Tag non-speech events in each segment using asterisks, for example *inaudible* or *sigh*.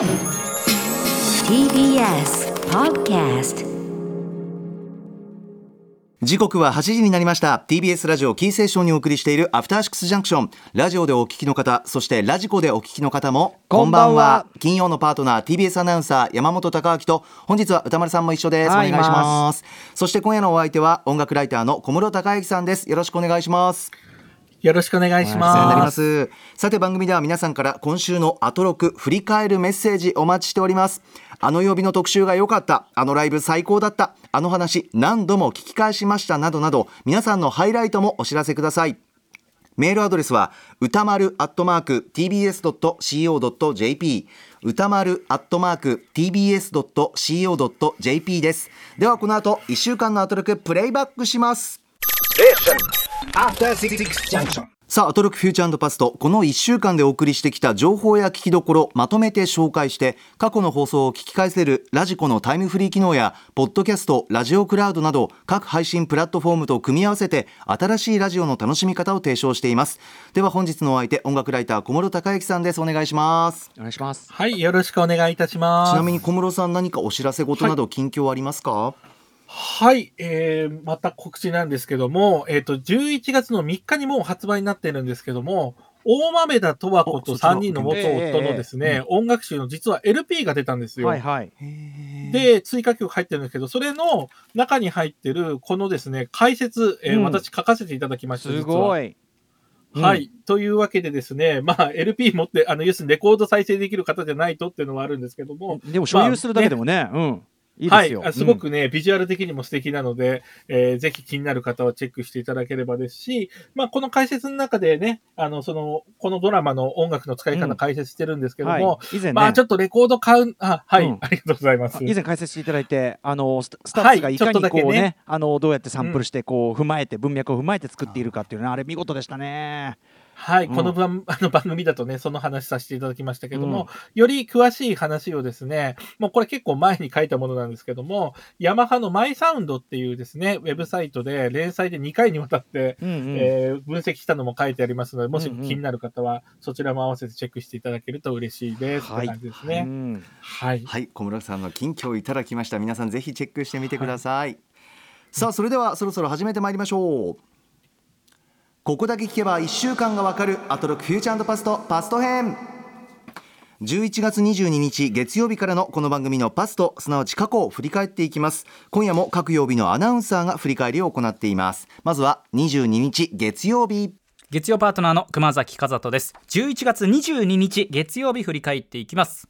TBS Podcast 時刻は8時になりました。TBS ラジオキーセーションにお送りしているアフターシックスジャンクション。ラジオでお聞きの方そしてラジコでお聞きの方もこんばんは。金曜のパートナー TBS アナウンサー山本貴明と本日は歌丸さんも一緒です、はいお願いします。そして今夜のお相手は音楽ライターの小室孝之さんです。よろしくお願いしますよろしくお願いしお世話になりま。す。さて番組では皆さんから今週のアトロク振り返るメッセージお待ちしております。あの曜日の特集が良かった。あのライブ最高だった。あの話何度も聞き返しました。などなど皆さんのハイライトもお知らせください。メールアドレスは歌丸アットマーク tbs.co.jp 歌丸アットマーク tbs.co.jp です。ではこの後1週間のアトロクプレイバックします。さあ、アトロックフューチャーパスト、この1週間でお送りしてきた情報や聞きどころ、まとめて紹介して、過去の放送を聞き返せるラジコのタイムフリー機能や、ポッドキャスト、ラジオクラウドなど、各配信プラットフォームと組み合わせて、新しいラジオの楽しみ方を提唱しています。では本日のお相手、音楽ライター、小室孝之さんです。お願いします。お願いします。はい、よろしくお願いいたします。ちなみに小室さん、何かお知らせ事など近況ありますか、はい、えー、また告知なんですけども、えっ、と、11月の3日にもう発売になってるんですけども、大豆田十和子とおそちら3人の元夫のですね、音楽集の実は LP が出たんですよ。はいはい。で、追加曲入ってるんですけど、それの中に入ってる、このですね、解説、えーうん私書かせていただきました。すごい。はい。というわけでですね、まあ、LP 持って、あの、要するにレコード再生できる方じゃないとっていうのはあるんですけども、でも所有するだけでもね、うん。いいですよ。はいあ。すごくね、ビジュアル的にも素敵なので、えーぜひ気になる方はチェックしていただければですし、まあ、この解説の中でね、あの、その、このドラマの音楽の使い方うん解説してるんですけうんども、はい、以前ね、まあ、ちょっとレコード買う、あ、はい、うんありがとうございます。以前解説していただいて、あの STUTS がいかにこうね,、はいねあのどうやってサンプルしてこう踏まえて文脈を踏まえて作っているかっていうのはあれ見事でしたね。はい、うんこの番 *laughs* あの番組だとね、その話させていただきましたけども、より詳しい話をですね、もうこれ結構前に書いたものなんですけども、ヤマハのマイサウンドっていうですね、ウェブサイトで連載で2回にわたって、うんうんえー分析したのも書いてありますので、もしうんうん気になる方は、そちらも合わせてチェックしていただけると嬉しいです。はい感じですうね。んはい。はい、小室さんの近況いただきました。皆さんぜひチェックしてみてください。さあ、それではそろそろ始めてまいりましょう。ここだけ聞けば1週間がわかるアトロックフューチャーパストパスト編。11月22日月曜日からのこの番組のパストすなわち過去を振り返っていきます。今夜も各曜日のアナウンサーが振り返りを行っています。まずは22日月曜日。月曜パートナーの熊崎和人です。11月22日月曜日振り返っていきます。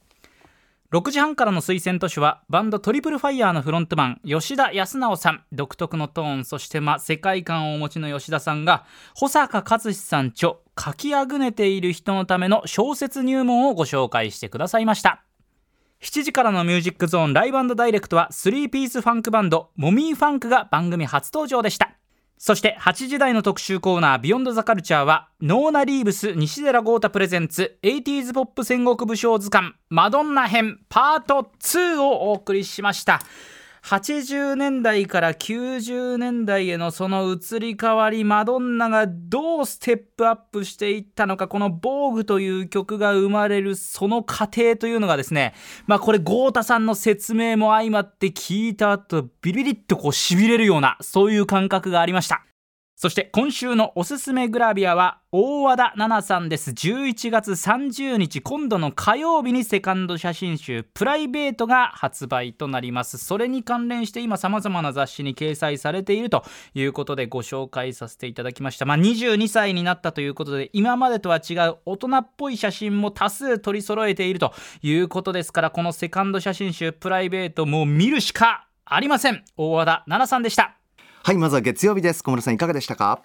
6時半からの推薦図書はバンドトリプルファイヤーのフロントマン吉田康直さん。独特のトーンそしてま世界観をお持ちの吉田さんが保坂和志さん著書きあぐねている人のための小説入門をご紹介してくださいました。7時からのミュージックゾーンライブダイレクトは3ピースファンクバンドモミーファンクが番組初登場でした。そして8時台の特集コーナー「ビヨンドザカルチャーはノーナ・リーブス西寺郷太プレゼンツ 80s ポップ戦国武将図鑑マドンナ編パート2をお送りしました。80年代から90年代へのその移り変わりマドンナがどうステップアップしていったのかこの「防具」という曲が生まれるその過程というのがですねまあこれ豪太さんの説明も相まって聞いた後ビリビリッとこうしびれるようなそういう感覚がありました。そして今週のおすすめグラビアは大和田奈々さんです。11月30日今度の火曜日にセカンド写真集「プライベート」が発売となります。それに関連して今さまざまな雑誌に掲載されているということでご紹介させていただきました。まあ22歳になったということで今までとは違う大人っぽい写真も多数取り揃えているということですからこのセカンド写真集「プライベート」もう見るしかありません。大和田奈々さんでした。はいまずは月曜日です小室さんいかがでしたか？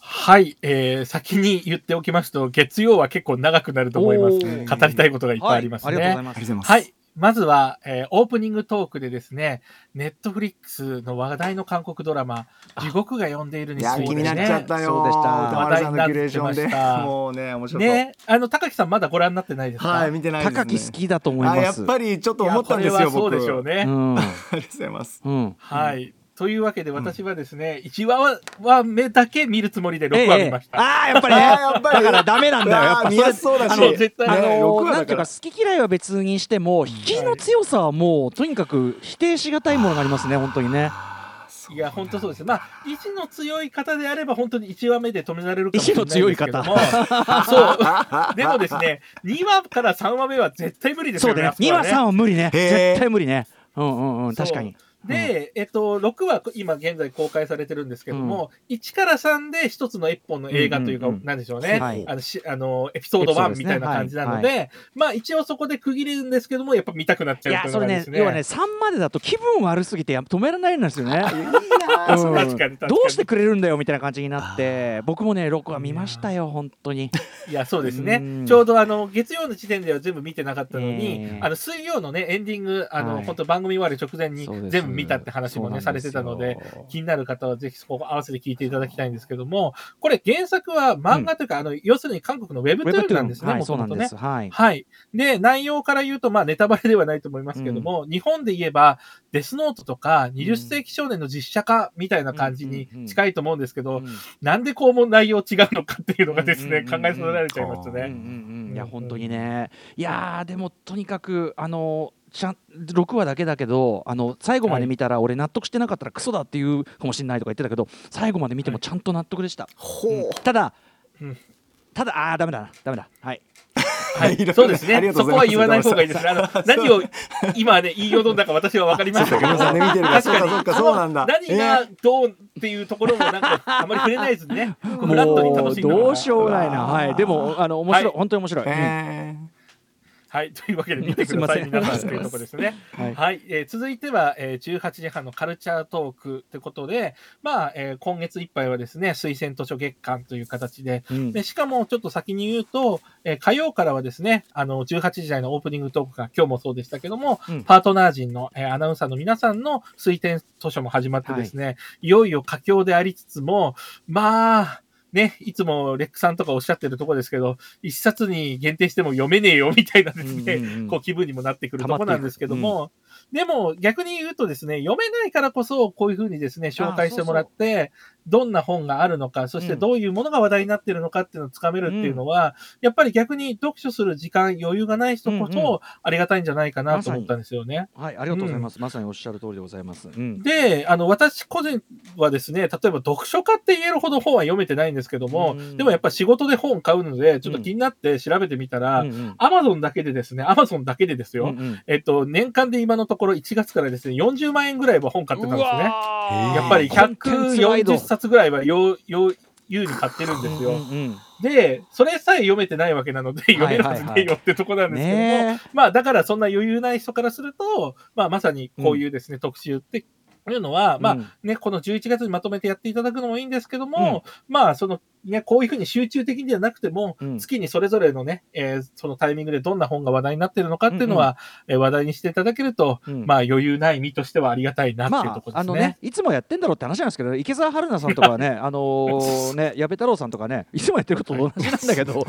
はい、えー、先に言っておきますと、月曜は結構長くなると思います。語りたいことがいっぱいありますね。はい、ありがとうございます。はい。まずは、えーオープニングトークでですね、ネットフリックスの話題の韓国ドラマ、地獄が呼んでいるについて、ね、気になっちゃったよそうでした話題になってましたもうね面白ね、あの、高木さんまだご覧になってないですか？はい見てないですね高木好きだと思います。あやっぱりちょっと思ったんですよそう僕でしょうね。うん。*laughs* ありがとうございますうん。はい。というわけで私はですね、1話は目だけ見るつもりで6話見ました。ああやっぱりねあー *laughs* やっぱりだからダメなんだよやっぱ見やすそうだし。あの絶対。あねの六話だから。なんていうか好き嫌いは別にしても引きの強さはもうとにかく否定しがたいものがありますね本当にね。いや、本当そうです。まあ、意志の強い方であれば、本当に1話目で止められるかもしれないんですけども。そう。*laughs* でもですね、2話から3話目は絶対無理ですよね。そうだね。2話3話無理ね。絶対無理ね。うんうんうん確かにで、えっと、6話、今現在公開されてるんですけども、1から3で一つの一本の映画というか、うんうんうんなんでしょうね、はい。あのしあの、エピソード1エピソードですね。みたいな感じなので、はまあ一応そこで区切るんですけども、やっぱ見たくなっちゃうというですね。ね要はね3までだと気分悪すぎて止められないんですよね。*laughs* どうしてくれるんだよみたいな感じになって僕もね6話見ましたよ本当に。いや、そうですね。うん。ちょうどあの、月曜の時点では全部見てなかったのに、ええ。あの、水曜のね、エンディング、あの、はい。本当番組終わる直前に全部見たって話もね、されてたので、気になる方はぜひそこを合わせて聞いていただきたいんですけども、これ原作は漫画というか、あの、要するに韓国のウェブトゥーンなんですね、もともとね。す。はい。はい。で、内容から言うと、まあ、ネタバレではないと思いますけども、日本で言えば、デスノートとか、20世紀少年の実写化みたいな感じに近いと思うんですけど、うん。なんでこうも内容違うのかっていうのがですね、うん。うん。うん。考えさせられちゃいましたうん。うん。ね。うん。いや本当にね。いやーでもとにかくあのちゃん6話だけだけどあの最後まで見たら俺納得してなかったらクソだって言うかもしれないとか言ってたけど最後まで見てもちゃんと納得でした、ほう。ん。ただ、うん。ただあーダメだな。ダメだ。はい。はい。*laughs* そうですね。そうこは言わない方がいいですね。あの、何を今ね、言いよどんだか私は分かりましたけど。そうか皆さんね見てるから確かにそうかそうなんだ。何がどうっていうところもなんか、あまり触れないですね。*laughs* フラットに楽しんどうしようもないな。はい。でもあの面白い、はい。本当に面白い、はい。というわけで見てください、皆さんというところですね。はい。はい、えー続いては、えー18時半のカルチャートークということで、まあ、えー今月いっぱいはですね、推薦図書月間という形で、うん。でしかもちょっと先に言うと、えー火曜からはですね、あの、18時台のオープニングトークが今日もそうでしたけども、うん。パートナー陣の、えーアナウンサーの皆さんの推薦図書も始まってですね、い、よいよ佳境でありつつも、まあ、ね、いつもレックさんとかおっしゃってるところですけど、一冊に限定しても読めねえよみたいなですね、うんうんうん。こう気分にもなってくるところなんですけども、でも逆に言うとですね、読めないからこそこういうふうにですね、紹介してもらって、どんな本があるのか、そしてどういうものが話題になっているのかっていうのをつかめるっていうのは、やっぱり逆に読書する時間、余裕がない人こうんうん。そありがたいんじゃないかなと思ったんですよね。はいありがとうございます、まさにおっしゃる通りでございます、うん。で、あの、私個人はですね、例えば読書家って言えるほど本は読めてないんですけども、うんでもやっぱ仕事で本買うので、ちょっと気になって調べてみたら、うんうん。アマゾンだけでですね、アマゾンだけでですよ、うんうん。えっと、年間で今のところ1月からですね、40万円ぐらいは本買ってたんですね。やっぱりコンテンツワイド140冊ぐらいはよう、よう、優に買ってるんですよ。うんうんで、それさえ読めてないわけなので、読めるはずねえよってとこなんですけども、ねまあ、だからそんな余裕ない人からすると、まあ、まさにこういうですね、特集っていうのは、まあ、うんね、この11月にまとめてやっていただくのもいいんですけども、まあ、その、ね、こういうふうに集中的ではなくても、うん月にそれぞれのね、えーそのタイミングでどんな本が話題になっているのかっていうのは、えー話題にしていただけると、うんまあ、余裕ない身としてはありがたいなっていうまあ、ところですね。あのね、いつもやってんだろうって話なんですけど、池澤春菜さんとかはね、*laughs* あのーね、矢部太郎さんとかね、いつもやってることと同じなんだけど。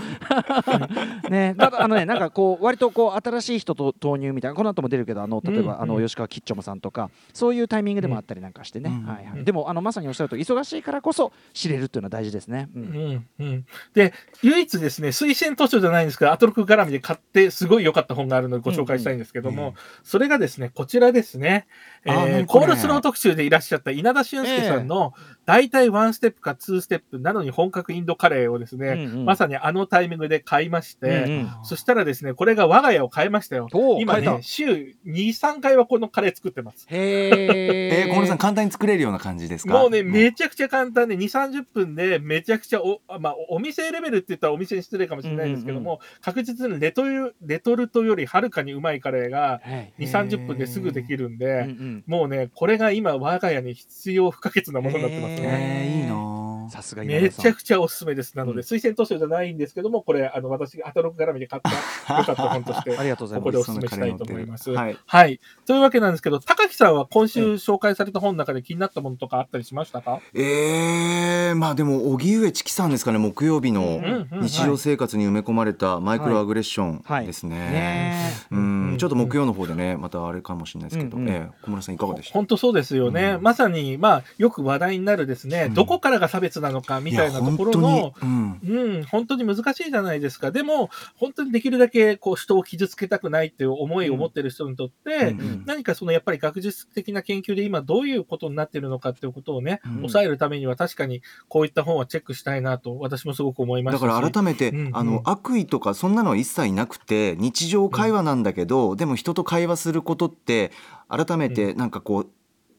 ね、ただ、あのね、なんかこう、割とこう、新しい人と投入みたいな、この後も出るけど、あの、例えば、うんあの、吉川吉兆さんとか。そういうタイミングでもあったりなんかしてね、うん。はいはい、うん。でも、あの、まさにおっしゃると、忙しいからこそ、知れるっていうのは大事ですね。ううんんうん、で、唯一ですね、推薦図書じゃないんですけど、アトロク絡みで買ってすごい良かった本があるのでご紹介したいんですけども、それがですね、こちらですね、えーコールスロー特集でいらっしゃった稲田俊介さんの、大体ワンステップかツーステップなのに本格インドカレーをですね、うんうん。まさにあのタイミングで買いまして、うんうん。そしたらですね、これが我が家を変えましたよ。今ね、週2、3回はこのカレー作ってます。へえー、小野さんん、簡単に作れるような感じですか？もうね、めちゃくちゃ簡単で、2、30分で、めちゃくちゃお、あまあ、お店レベルって言ったらお店に失礼かもしれないんですけども、確実にレトルレトルトよりはるかにうまいカレーがはい。2、30分ですぐできるんうんで、うん。もうね、これが今、我が家に必要不可欠なものになってますへね。えー、いいなーさすがめちゃくちゃおすすめです。なので、うん。推薦図書じゃないんですけども、これ、あの、私がアトロク絡みで買った、*laughs* 良かった本として、ありがとうございここますでお勧めしたいと思います。はい。はい。というわけなんですけど、高木さんは今週紹介された本の中で気になったものとかあったりしましたか？えー、まあでも荻上チキさんですかね木曜日の日常生活に埋め込まれたマイクロアグレッションですね。ねうん。ちょっと木曜の方でねまたあれかもしれないですけど、うんうん。ええ小村さんいかがでした？本当そうですよね。うんまさに、まあ、よく話題になるですね、うん。どこからが差別なのかみたいなところの、いや本当にうん、本当に難しいじゃないですか。でも、本当にできるだけ、こう、人を傷つけたくないっていう思いを持ってる人にとって、うんうん。何かその、やっぱり学術的な研究で今どういうことになっているのかっていうことをね、うん。抑えるためには確かにこういった本はチェックしたいなと、私もすごく思いまだしたし。から改めて、うんうん。あの悪意とかそんなのは一切なくて日常会話なんだけど、でも人と会話することって改めてなんかこう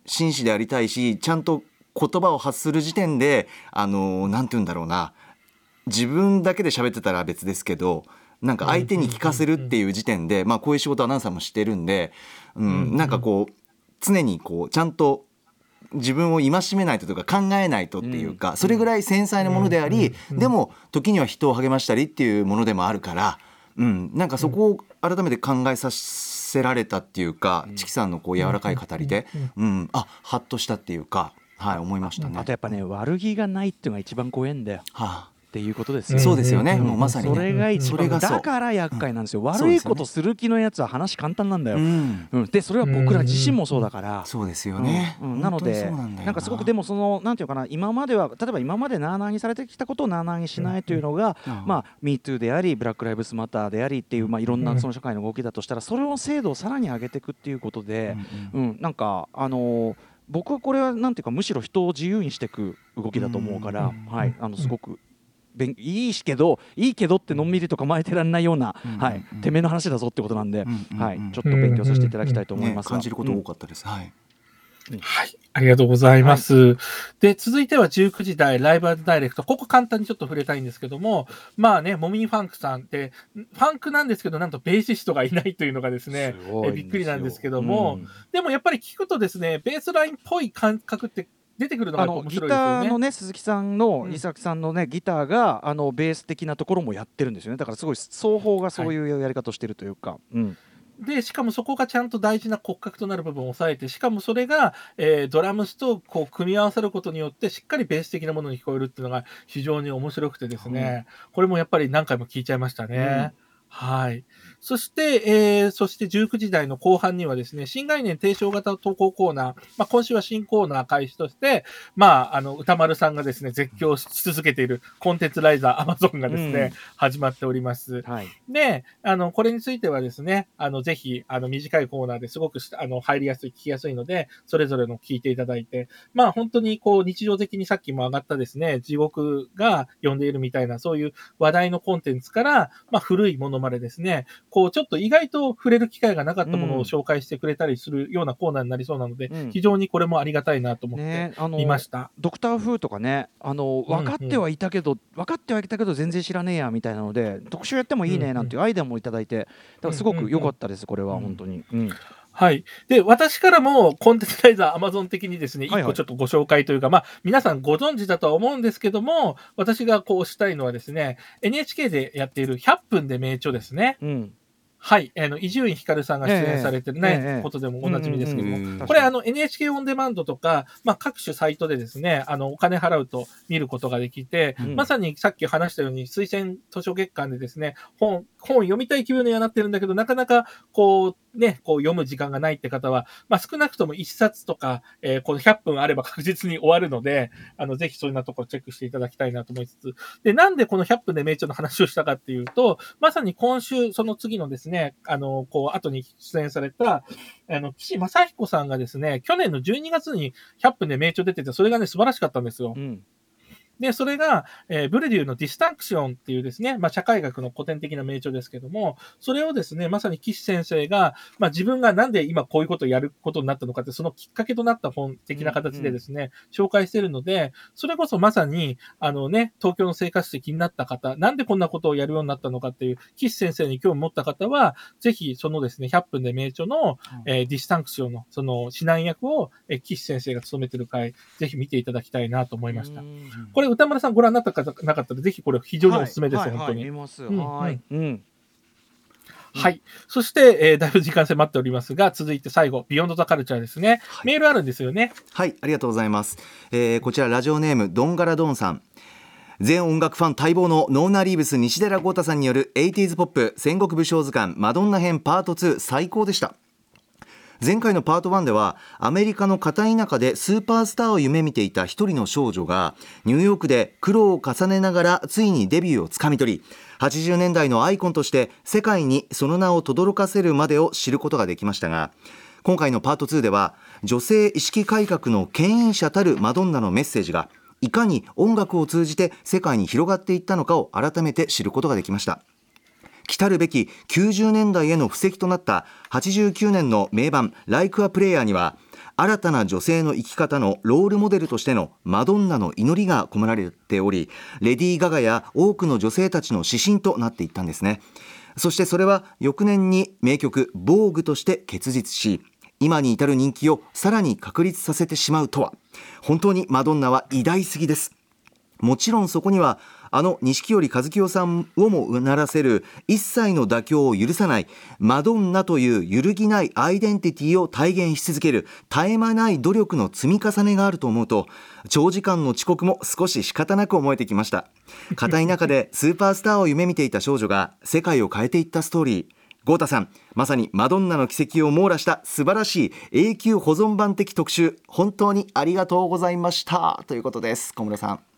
真摯でありたいしちゃんと言葉を発する時点であのなんて言うんだろうな。自分だけで喋ってたら別ですけどなんか相手に聞かせるっていう時点で、まあ、こういう仕事アナウンサーもしてるんで、ううん。ん、なんかこう常にこうちゃんと自分を戒めないとというか考えないとっていうか、それぐらい繊細なものであり、うん。でも時には人を励ましたりっていうものでもあるから、うん、なんかそこを改めて考えさせられたっていうか、チキさんのこう柔らかい語りで、うんあハッとしたっていうか、はい、思いましたね。あとやっぱね悪気がないっていうのが一番怖いんだよはっていうことですあ、よ、そうですよね、うん。もうまさにね。それが一番それがそう。だから厄介なんですよ、うん悪いことする気のやつは話簡単なんだよ、ううん。ん、でそれは僕ら自身もそうだから、そうですよね。うん。うん。なのでなんかすごくでもそのなんていうかな今までは例えば今までなあなあにされてきたことをなあなあにしないというのが、うん。まあ MeToo でありブラック・ライブスマターでありっていうまあいろんなその社会の動きだとしたらそれの精度をさらに上げていくっていうことで、うん。なんかあのー僕はこれはなんていうかむしろ人を自由にしていく動きだと思うから、うん。はい。あのすごく。勉いいしけどいいけどってのんびりと構えてられないような、うんはいうん、てめえの話だぞってことなんで、うんうんはいうん、ちょっと勉強させていただきたいと思いねますが、感じることうん多かったです。はい。はい。ありがとうございます。で、続いては19時台ライブダイレクト。ここ簡単にちょっと触れたいんですけども、まあね、モミーファンクさんって、ファンクなんですけど、なんとベーシストがいないというのがですね、すえびっくりなんですけども、うんでもやっぱり聞くとですね、ベースラインっぽい感覚って出てくるのが面のギタ白いですよね。ーのね鈴木さんのうん。伊崎さんのねギターがあのベース的なところもやってるんですよね。だからすごい双方がそういうやり方をしてるというか、うん。で、しかもそこがちゃんと大事な骨格となる部分を抑えて、しかもそれが、えードラムスとこう組み合わさることによって、しっかりベース的なものに聞こえるっていうのが非常に面白くてですね、これもやっぱり何回も聞いちゃいましたね。はい。そして、えーそして19時台の後半にはですね、新概念提唱型投稿コーナー、まあ、今週は新コーナー開始として、まあ、あの、歌丸さんがですね、絶叫し続けているコンテンツライザーアマゾンがですね、うん始まっております。はいで、あの、これについてはですね、あの、ぜひ、あの、短いコーナーですごくし、あの、入りやすい、聞きやすいので、それぞれの聞いていただいて、まあ、本当に、こう、日常的にさっきも上がったですね、地獄が呼んでいるみたいな、そういう話題のコンテンツから、まあ、古いものまでですね、こう、ちょっと意外と触れる機会がなかったものうん。を紹介してくれたりするようなコーナーになりそうなので、うん。非常にこれもありがたいなと思ってねあの見ました。ドクター・フーとかねあの分かってはいたけど、分かってはいたけど全然知らねえやみたいなので特集やってもいいねなんていうアイデアもいただいてだからすごく良かったですこれはうん。本当に、うん。はい。で、私からもコンテンツライザーアマゾン的にですね、はいはい。一個ちょっとご紹介というか、まあ、皆さんご存知だとは思うんですけども、私がこうしたいのはですね、NHK でやっている100分で名著ですね。うんはい。あの、伊集院光さんが出演されてるね、ええことでもおなじみですけど。も、うんうん。うんこれ、あの、NHK オンデマンドとか、まあ、各種サイトでですね、あの、お金払うと見ることができて、うん。まさにさっき話したように、推薦図書月間でですね、本、本読みたい気分にはなってるんだけど、なかなか、こう、ね、こう読む時間がないって方は、まあ、少なくとも1冊とか、えーこの100分あれば *laughs* 確実に終わるので、あの、ぜひそういうなところチェックしていただきたいなと思いつつ、で、なんでこの100分で名著の話をしたかっていうと、まさに今週、その次のですね、あの、こう、後に出演された、あの、岸正彦さんがですね、去年の12月に100分で名著出てて、それがね、素晴らしかったんですよう。んで、それが、えーブレデューのディスタンクションっていうですね、まあ、社会学の古典的な名著ですけども、それをですね、まさに岸先生が、まあ、自分がなんで今こういうことをやることになったのかって、そのきっかけとなった本的な形でですね、紹介しているので、それこそまさに、あのね、東京の生活史気になった方、なんでこんなことをやるようになったのかっていう、岸先生に興味持った方は、ぜひそのですね、100分で名著の、えーディスタンクシオンの、その指南役を、えー岸先生が務めている回、ぜひ見ていただきたいなと思いました。これ宇多丸さんご覧になった方なかったら、ぜひこれ非常におすすめです、はい本当に。はい。うん。はい。そして、えーだいぶ時間迫っておりますが、続いて最後、ビヨンドザカルチャーですね。メールあるんですよね。はい、ありがとうございます。えーこちらラジオネームドンガラドンさん。全音楽ファン待望のノーナ・リーブス西寺豪太さんによる 80s ポップ戦国武将図鑑マドンナ編パート2最高でした。前回のパート1ではアメリカの片田舎でスーパースターを夢見ていた一人の少女がニューヨークで苦労を重ねながらついにデビューをつかみ取り80年代のアイコンとして世界にその名を轟かせるまでを知ることができましたが今回のパート2では女性意識改革の牽引者たるマドンナのメッセージがいかに音楽を通じて世界に広がっていったのかを改めて知ることができました。来るべき90年代への布石となった89年の名盤「Like a Player」には新たな女性の生き方のロールモデルとしてのマドンナの祈りが込められておりレディー・ガガや多くの女性たちの指針となっていったんですね。そしてそれは翌年に名曲「防具」として結実し今に至る人気をさらに確立させてしまうとは。本当にマドンナは偉大すぎです。もちろんそこにはあの錦織一清さんをもうならせる一切の妥協を許さないマドンナという揺るぎないアイデンティティを体現し続ける絶え間ない努力の積み重ねがあると思うと長時間の遅刻も少し仕方なく思えてきました。硬い中で *laughs* スーパースターを夢見ていた少女が世界を変えていったストーリー。豪太さんまさにマドンナの奇跡を網羅した素晴らしい永久保存版的特集。本当にありがとうございました。ということです。小室さん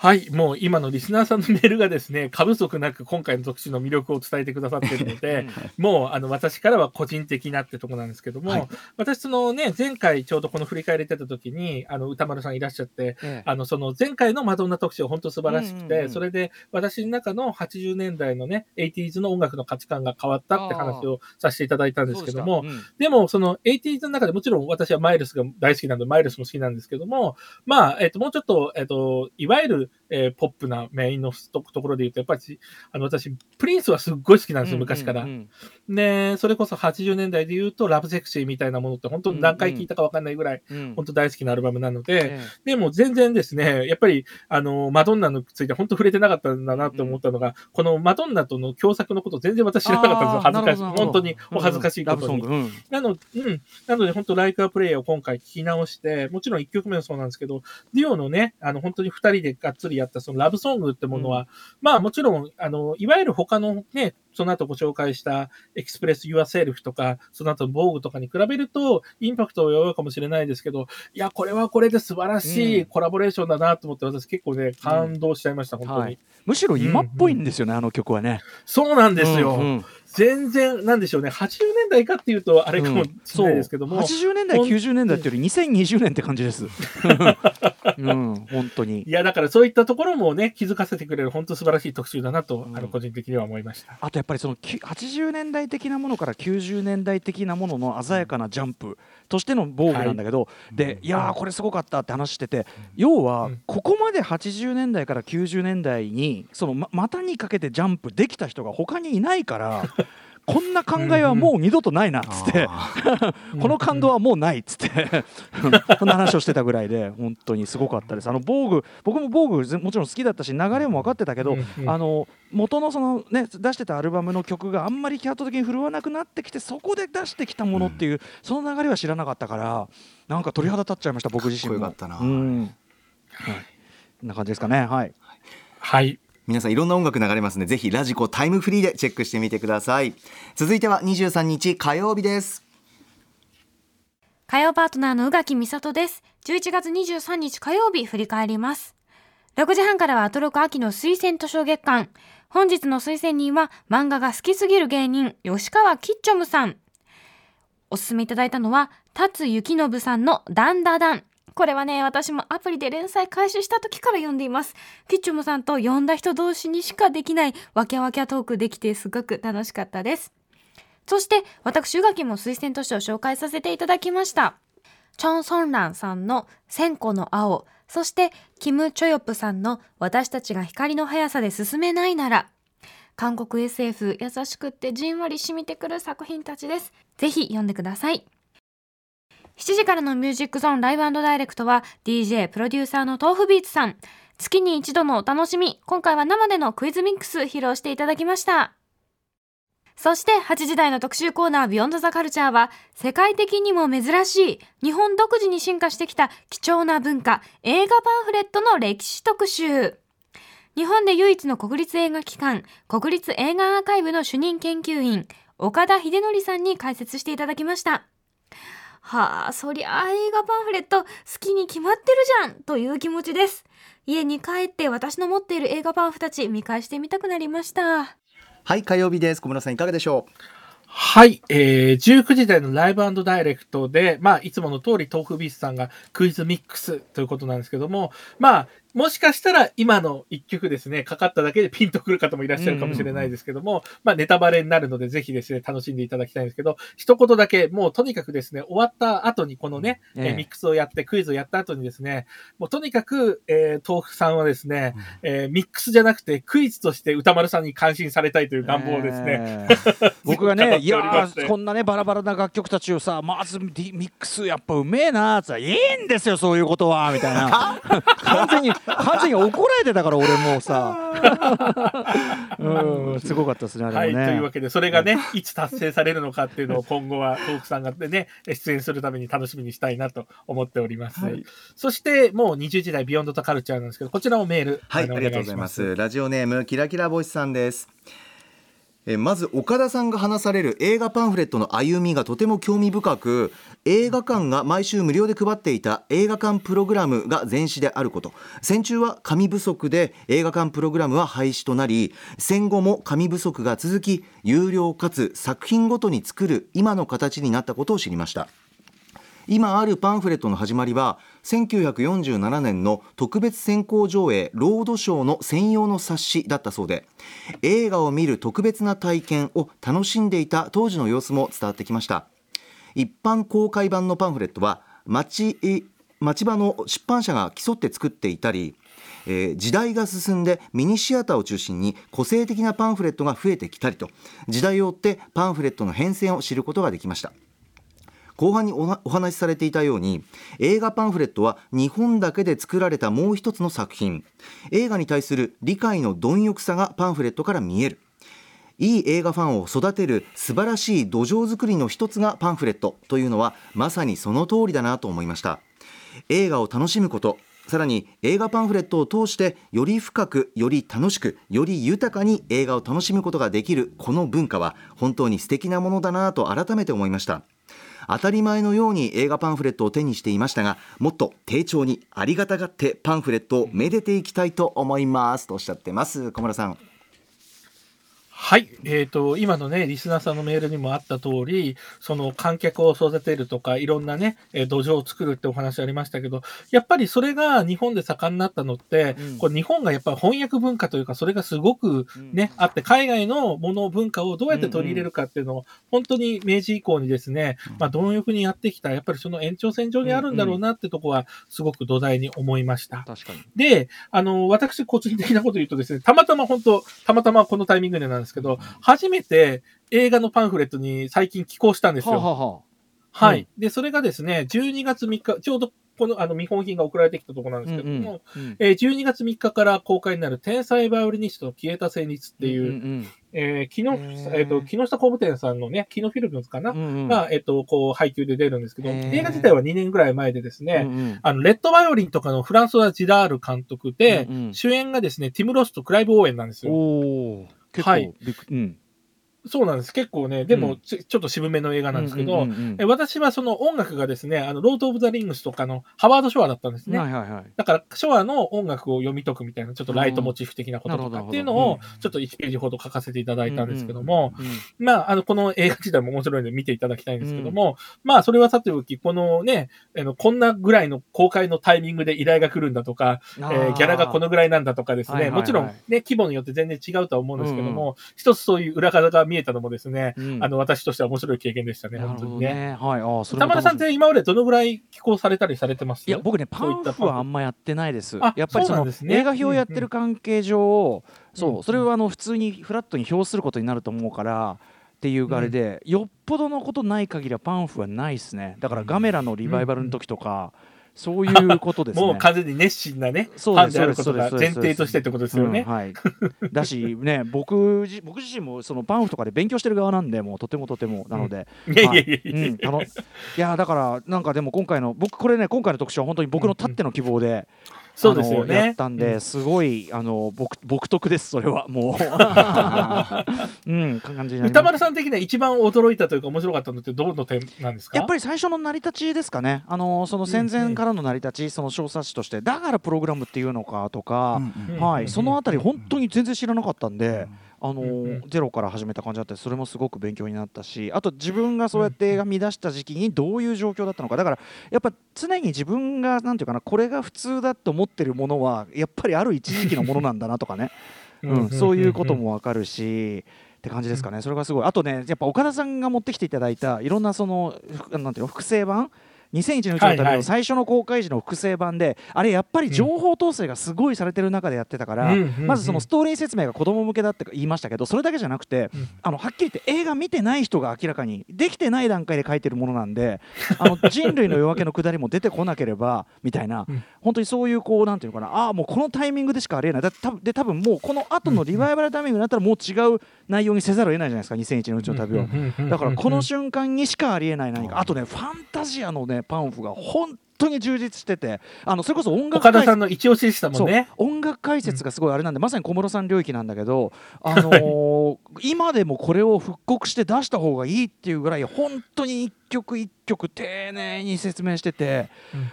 はい、もう今のリスナーさんのメールがですね、*laughs* 過不足なく今回の特集の魅力を伝えてくださっているので、*laughs* もうあの私からは個人的なってとこなんですけども、はい。私そのね、前回ちょうどこの振り返りてた時に、あの歌丸さんいらっしゃって、ええ。あのその前回のマドンナ特集は本当素晴らしくて、うんうんうん。それで私の中の80年代のね、80s の音楽の価値観が変わったって話をさせていただいたんですけども、ですかでも、その 80s の中でもちろん私はマイルスが大好きなので、マイルスも好きなんですけども、まあ、えっ、と、もうちょっと、えっ、と、いわゆる、えーポップなメインのとところで言うと、やっぱり、あの、私、プリンスはすっごい好きなんですよ、昔から。うんねそれこそ80年代で言うと、ラブセクシーみたいなものって、本当に何回聞いたかわかんないぐらい、うんうん本当大好きなアルバムなので、えでも全然ですね、やっぱり、あの、マドンナについて本当触れてなかったんだなって思ったのが、このマドンナとの共作のこと全然私知らなかったんですよ。恥ずかしい。本当にお恥ずかしいことに。ラブソングうんなのうん、なので、本当、ライクアプレイを今回聞き直して、もちろん1曲目もそうなんですけど、デュオのね、あの、本当に2人でがっつりやったそのラブソングってものは、まあもちろん、あの、いわゆる他のね、その後ご紹介したエクスプレス・ユア・セルフとか、その後ヴォーグとかに比べると、インパクトは弱いかもしれないですけど、いや、これはこれで素晴らしいコラボレーションだなと思って、私結構ね、感動しちゃいました、本当に。はい。むしろ今っぽいんですよね、あの曲はね。そうなんですよ。うんうん。全然、なんでしょうね、80年代かっていうと、あれかもしれないですけども、そう。80年代ほん90年代っていうより2020年って感じです *laughs* うん本当に。いや、だからそういったところもね、気づかせてくれる、本当素晴らしい特集だなと、うん。あの、個人的には思いました。あとやっぱりそのき80年代的なものから90年代的なものの鮮やかなジャンプとしての防具なんだけど、でいやーこれすごかったって話してて要はうん。ここまで80年代から90年代にそのま股にかけてジャンプできた人が他にいないからこんな考えはもう二度とないなっつって。*laughs* この感動はもうないっつって。*laughs* こんな話をしてたぐらいで本当にすごかったです。あの防具僕も防具ぜもちろん好きだったし流れも分かってたけど、あの元のそのね出してたアルバムの曲があんまりキャット的に振るわなくなってきてそこで出してきたものっていう、その流れは知らなかったからなんか鳥肌立っちゃいました僕自身も。かっこよかったな。うん。はい。な感じですかね。はい。はい。皆さんいろんな音楽流れますのでぜひラジコタイムフリーでチェックしてみてください続いては23日火曜日です火曜パートナーの宇垣美里です。11月23日火曜日振り返ります。6時半からはアトロク秋の推薦図書月間。本日の推薦人は漫画が好きすぎる芸人、吉川キッチョムさん。おすすめいただいたのは、達幸信さんのダンダダン。これはね、私もアプリで連載開始した時から読んでいます。キッチョムさんと読んだ人同士にしかできないわきゃわきゃトークできてすごく楽しかったです。そして、私、宇垣も推薦図書を紹介させていただきました。チョン・ソンランさんの千個の青、そして、キム・チョヨプさんの私たちが光の速さで進めないなら、韓国 SF 優しくってじんわり染みてくる作品たちです。ぜひ読んでください。7時からのミュージックゾーンライブダイレクトは DJ プロデューサーの豆腐ビーツさん。月に一度のお楽しみ。今回は生でのクイズミックス披露していただきました。そして8時台の特集コーナービヨンドザカルチャーは世界的にも珍しい日本独自に進化してきた貴重な文化映画パンフレットの歴史特集。日本で唯一の国立映画機関国立映画アーカイブの主任研究員岡田秀則さんに解説していただきました。はあ、そりゃあ映画パンフレット好きに決まってるじゃんという気持ちです。家に帰って私の持っている映画パンフたち見返してみたくなりました。はい火曜日です小室さんいかがでしょうはい、えー、19時台のライブダイレクトで、まあ、いつもの通り、トークビースさんがクイズミックスということなんですけども、まあ、もしかしたら今の一曲ですね、かかっただけでピンとくる方もいらっしゃるかもしれないですけども、まあ、ネタバレになるので、ぜひですね、楽しんでいただきたいんですけど、一言だけ、もうとにかくですね、終わった後にこのね、えミックスをやって、クイズをやった後にですね、もうとにかく、えー、豆腐さんはですね、えーミックスじゃなくてクイズとして歌丸さんに感心されたいという願望をですね、え *laughs* ー僕がね、*laughs* いやこんなねバラバラな楽曲たちをさまずミックスやっぱうめえなーっつったらいいんですよそういうことはみたいな。*laughs* 完全に完全に怒られてたから俺もうさ *laughs* うんすごかったですねあはい、れもね、というわけで、それがね、いつ達成されるのかっていうのを今後は、トークさんがね、出演するために楽しみにしたいなと思っております。はいそして、もう20時代ビヨンドとカルチャーなんですけど、こちらもメール、はい、のありがとうございます。ラジオネームキラキラボイスさんです。えまず岡田さんが話される映画パンフレットの歩みがとても興味深く映画館が毎週無料で配っていた映画館プログラムが前史であること。戦中は紙不足で映画館プログラムは廃止となり戦後も紙不足が続き有料かつ作品ごとに作る今の形になったことを知りました。今あるパンフレットの始まりは1947年の特別先行上映ロードショーの専用の冊子だったそうで映画を見る特別な体験を楽しんでいた当時の様子も伝わってきました。一般公開版のパンフレットは町町場の出版社が競って作っていたりえー時代が進んでミニシアターを中心に個性的なパンフレットが増えてきたりと時代を追ってパンフレットの変遷を知ることができました。後半におお話しされていたように映画パンフレットは日本だけで作られたもう一つの作品。映画に対する理解の貪欲さがパンフレットから見える。いい映画ファンを育てる素晴らしい土壌作りの一つがパンフレットというのはまさにその通りだなと思いました。映画を楽しむことさらに映画パンフレットを通してより深くより楽しくより豊かに映画を楽しむことができるこの文化は本当に素敵なものだなと改めて思いました。当たり前のように映画パンフレットを手にしていましたがもっと丁重にありがたがってパンフレットをめでていきたいと思います。とおっしゃってます。小村さん。はい。えっ、と、今のね、リスナーさんのメールにもあった通り、その観客を育てるとか、いろんなね、えー土壌を作るってお話ありましたけど、やっぱりそれが日本で盛んになったのって、うん。これ日本がやっぱり翻訳文化というか、それがすごくね、あって、海外のもの、文化をどうやって取り入れるかっていうのを、本当に明治以降にですね、まあ、貪欲にやってきた、やっぱりその延長線上にあるんだろうなってとこは、すごく土台に思いました。確かに。で、あの、私、個人的なこと言うとですね、たまたま本当、たまたまこのタイミングでなんですけど、初めて映画のパンフレットに最近寄稿したんですよ。はあはあははい。で、それがですね、12月3日、ちょうどこの、あの、見本品が送られてきたところなんですけども、うんうん。えー12月3日から公開になる天才バイオリニストの消えた旋律っていう、んえー木えっ、と、木下工務店さんのね、キノフィルムズかな、うんうん。が、えっ、と、こう、配給で出るんですけど、映画自体は2年ぐらい前でですね、うんうん。あの、レッドバイオリンとかのフランソワ・ジラール監督で、うんうん。主演がですね、ティム・ロスとクライブ・オーエンなんですよ。結構はい。うんそうなんです。結構ね、でもうん。ち、ちょっと渋めの映画なんですけど、うんうんうんえ私はその音楽がですね、あの、ロード・オブ・ザ・リングスとかのハワード・ショアだったんですね。はいはいはい。だから、ショアの音楽を読み解くみたいな、ちょっとライトモチーフ的なこととかっていうのをちょっと1ページほど書かせていただいたんですけども、うんうんまあ、あの、この映画自体も面白いので見ていただきたいんですけども、まあ、それはさておき、このね、あの、こんなぐらいの公開のタイミングで依頼が来るんだとか、えあー。ギャラがこのぐらいなんだとかですね、はいはいはい。もちろんね、規模によって全然違うとは思うんですけども、一つそういう裏方が見えたのもですね、うん。あの、私としては面白い経験でしたね、本当にね。ねはい。ああそれ田さんって今までどのぐらい寄稿されたりされてます？いや僕ねパンフはあんまやってないです。あやっぱりそのね。映画表をやってる関係上、うん。うん。そうそれはあの普通にフラットに表することになると思うからっていうあれで、よっぽどのことない限りはパンフはないですね。だからガメラのリバイバルの時とか、そういうことですね。もう完全に熱心なね、ファンであることが前提としてってことですよね。うんはい、だしね僕じ僕自身もそのパンフとかで勉強してる側なんでもうとてもとてもなので、いやいやいやだからなんかでも今回の僕これね今回の特集は本当に僕のたっての希望で、そうですよあのやっね。たんで、すごいあの僕僕得ですそれはもう。*laughs* うん。感じ歌丸さん的には一番驚いたというか面白かったのってどの点なんですか？やっぱり最初の成り立ちですかね、あのその戦前からの成り立ち、その小冊子として、だからプログラムっていうのかとか、うんはい、うんそのあたり、本当に全然知らなかったんで、あのうんうん。ゼロから始めた感じだったり、それもすごく勉強になったし、あと自分がそうやって映画見出した時期にどういう状況だったのか、だからやっぱ常に自分が、なんていうかな、これが普通だと思ってるものは、やっぱりある一時期のものなんだなとかね、*laughs* うん、そういうこともわかるし。って感じですかね、それがすごい、あとね、やっぱ岡田さんが持ってきていただいたいろんなその、ふなんていうの、複製版、2001のうちの旅はいはい。の最初の公開時の複製版で、あれ、やっぱり情報統制がすごいされてる中でやってたから、うん。まずそのストーリー説明が子供向けだって言いましたけど、それだけじゃなくて、うん。あのはっきり言って、映画見てない人が明らかに、できてない段階で書いてるものなんで、あの人類の夜明けの下りも出てこなければみたいな、うん本当にそういう、こう、なんていうのかな、ああ、もうこのタイミングでしかありえない、だ多分で多分もうこの後のリバイバルタイミングになったら、もう違う内容にせざるを得ないじゃないですか、2001のうちの旅を。だからこの瞬間にしかありえない何か、あとね、ファンタジアのね、パンフが本当に充実してて、あのそれこそ音楽岡田解さんの一押しでしたもんね。音楽解説がすごいあれなんで、まさに小室さん領域なんだけど、あのー *laughs* 今でもこれを復刻して出した方がいいっていうぐらい本当に一曲一曲丁寧に説明してて、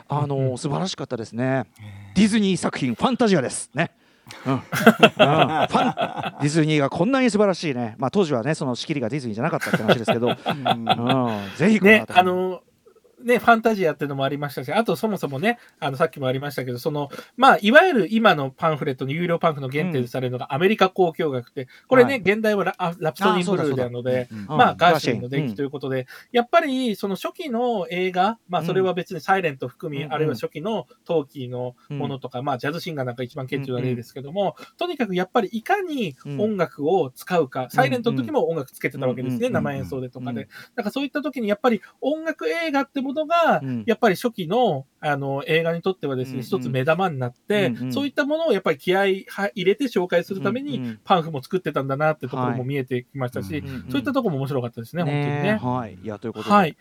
あのー素晴らしかったですね。ディズニー作品ファンタジアです。ね。うん。うん。ファンディズニーがこんなに素晴らしいね、まあ、当時はねその仕切りがディズニーじゃなかったって話ですけど、うん、ぜひこのね、あの、ね、ファンタジアっていうのもありましたし、あとそもそもね、あの、さっきもありましたけど、その、まあ、いわゆる今のパンフレットの有料パンフの原点とされるのがアメリカ交響楽って、これね、はい。現代はラあラプソディーブルーであるので、うんまあ、ガーシうんュウィンの伝記ということで、やっぱり、その初期の映画、まあ、それは別にサイレント含み、うんあるいは初期のトーキーのものとか、まあ、ジャズシンガーなんか一番顕著な例ですけども、とにかくやっぱりいかに音楽を使うか、サイレントの時も音楽つけてたわけですね、うん生演奏でとかで。うんだからそういった時にやっぱり音楽映画ってものが、うん。やっぱり初期のあの映画にとってはですね、うん一つ目玉になって、うんうん。そういったものをやっぱり気合いは入れて紹介するために、うんうん。パンフも作ってたんだなってところはい。も見えてきましたし、うんうん。そういったところも面白かったですね、本当にね。はい、いやということで、はい。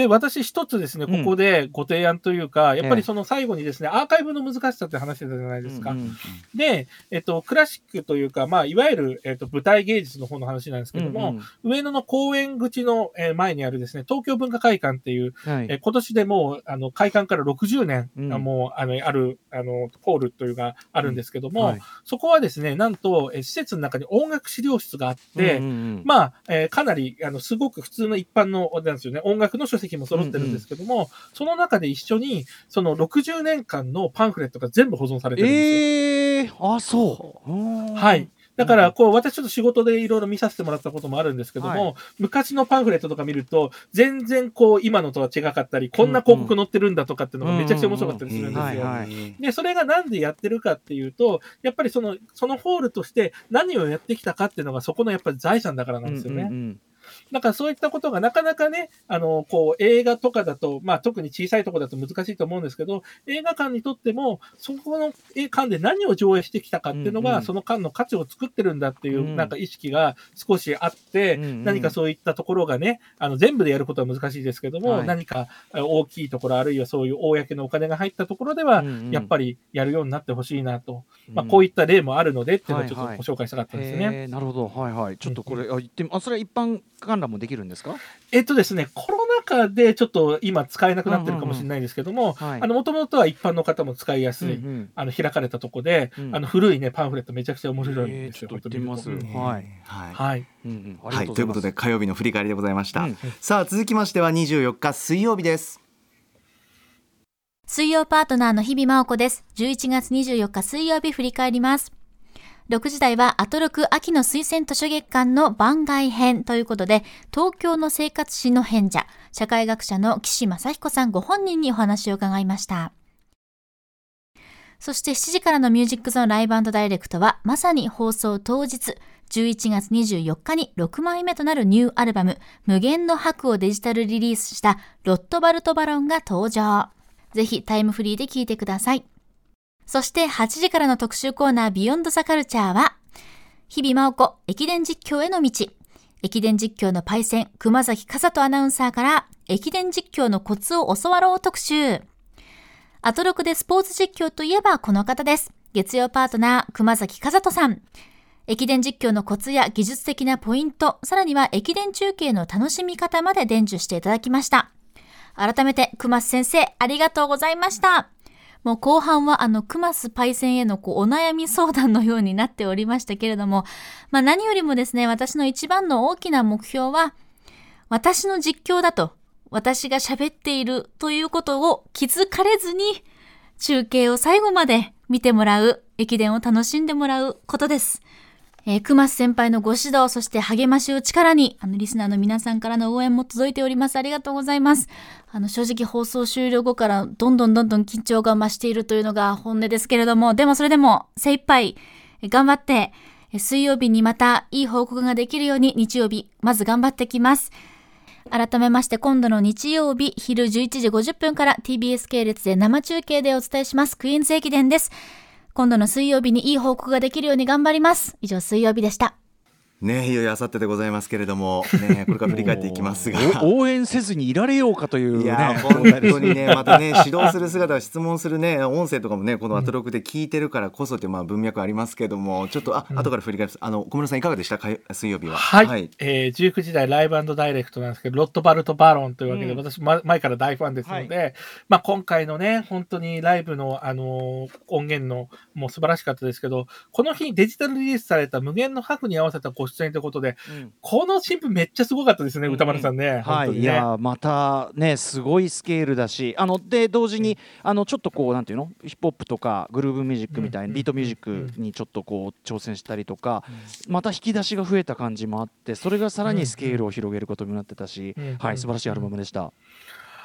で、私一つですね、ここでご提案というか、やっぱりその最後にですね、アーカイブの難しさって話してたじゃないですか。うんうんで、えっと、クラシックというか、まあ、いわゆる、えっと、舞台芸術の方の話なんですけども、うんうん上野の公園口のえー前にあるですね、東京文化会館っていう、はい。えー今年でもう、あの、開館から60年、うん。あもう、あの、ある、あの、ホールというか、あるんですけども、はい。そこはですね、なんと、えー施設の中に音楽資料室があって、うんうんうん。まあ、えーかなり、あの、すごく普通の一般の、なんですよね、音楽の書籍も揃ってるんですけども、その中で一緒に、その60年間のパンフレットが全部保存されてるんですよ。ええあそううんはい。だから、こう、私ちょっと仕事でいろいろ見させてもらったこともあるんですけども、はい昔のパンフレットとか見ると、全然こう、今のとは違かったり、こんな広告載ってるんだとかっていうのがめちゃくちゃ面白かったりするんですよ。で、それがなんでやってるかっていうと、やっぱりその、そのホールとして何をやってきたかっていうのがそこのやっぱり財産だからなんですよね。うんうんうんだからそういったことがなかなかね、あの、こう、映画とかだと、まあ特に小さいところだと難しいと思うんですけど、映画館にとっても、そこの映館で何を上映してきたかっていうのが、うんうん。その間の価値を作ってるんだっていう、うん。なんか意識が少しあって、うんうん。何かそういったところがね、あの、全部でやることは難しいですけども、はい。何かあ大きいところ、あるいはそういう公のお金が入ったところでは、やっぱりやるようになってほしいなと。まあこういった例もあるのでっていうのをちょっとはいはい。ご紹介したかったんですね。へえなるほど。はいはい。ちょっとこれあ言ってみあそれは一般観覧もできるんですか？えっとですね、コロナ禍でちょっと今使えなくなってるかもしれないですけども、もともとは一般の方も使いやすい、うんうん。あの、開かれたとこで、うん。あの、古いね、パンフレットめちゃくちゃ面白いんえーですよ。ちょっと行ってみますはい。はい。はい。ということで火曜日の振り返りでございました、うん。さあ続きましては24日水曜日です。水曜パートナーの日々真央子です。11月24日水曜日振り返ります。6時台はアトロク秋の推薦図書月間の番外編ということで、東京の生活史の変者、社会学者の岸正彦さんご本人にお話を伺いました。そして7時からのミュージックゾーンライブダイレクトはまさに放送当日11月24日に6枚目となるニューアルバム無限の白をデジタルリリースしたロットバルトバロンが登場。ぜひタイムフリーで聴いてください。そして8時からの特集コーナービヨンドザカルチャーは日々真央子駅伝実況への道。駅伝実況のパイセン熊崎和人アナウンサーから駅伝実況のコツを教わろう特集。アトロクでスポーツ実況といえばこの方です。月曜パートナー熊崎和人さん。駅伝実況のコツや技術的なポイント、さらには駅伝中継の楽しみ方まで伝授していただきました。改めて、熊先生、ありがとうございました。もう後半はあの、クマスパイセンへのこうお悩み相談のようになっておりましたけれども、*laughs* まあ何よりもですね、私の一番の大きな目標は、私の実況だと、私が喋っているということを気づかれずに、中継を最後まで見てもらう、駅伝を楽しんでもらうことです。えー、熊先輩のご指導、そして励ましを力に、あの、リスナーの皆さんからの応援も届いております。ありがとうございます。あの、正直放送終了後から、どんどんどんどん緊張が増しているというのが本音ですけれども、でもそれでも精一杯、頑張って、水曜日にまたいい報告ができるように、日曜日、まず頑張ってきます。改めまして今度の日曜日昼11時50分から TBS 系列で生中継でお伝えしますクイーンズ駅伝です。今度の水曜日にいい報告ができるように頑張ります。以上水曜日でした。ねいよいよあさってでございますけれどもねこれから振り返っていきますが。*laughs* お応援せずにいられようかといういやね本当にね *laughs* またね指導する姿質問するね音声とかもねこのアトロクで聞いてるからこそってまあ文脈ありますけどもちょっとあ後から振り返ります。あの小室さんいかがでした？か水曜日は。はい、えー、19時台ライブダイレクトなんですけど、ロットバルト・バロンというわけで、うん。私、ま、前から大ファンですので、まあ、今回のね、本当にライブの、あのー音源の、もう素晴らしかったですけど、この日デジタルリリースされた無限の白に合わせたご出演ということで、うん。この新聞めっちゃすごかったですね、うん宇多丸さんね。はい、い本当にね。やまたねすごいスケールだしあので同時にあのちょっとこうなんていうの？ヒップホップとかグルーブミュージックみたいうん。なビートミュージックにちょっとこう挑戦したりとかまた引き出しが増えた感じもあってそれがさらにスケールを広げることになってたしうん。はい素晴らしいアルバムでした。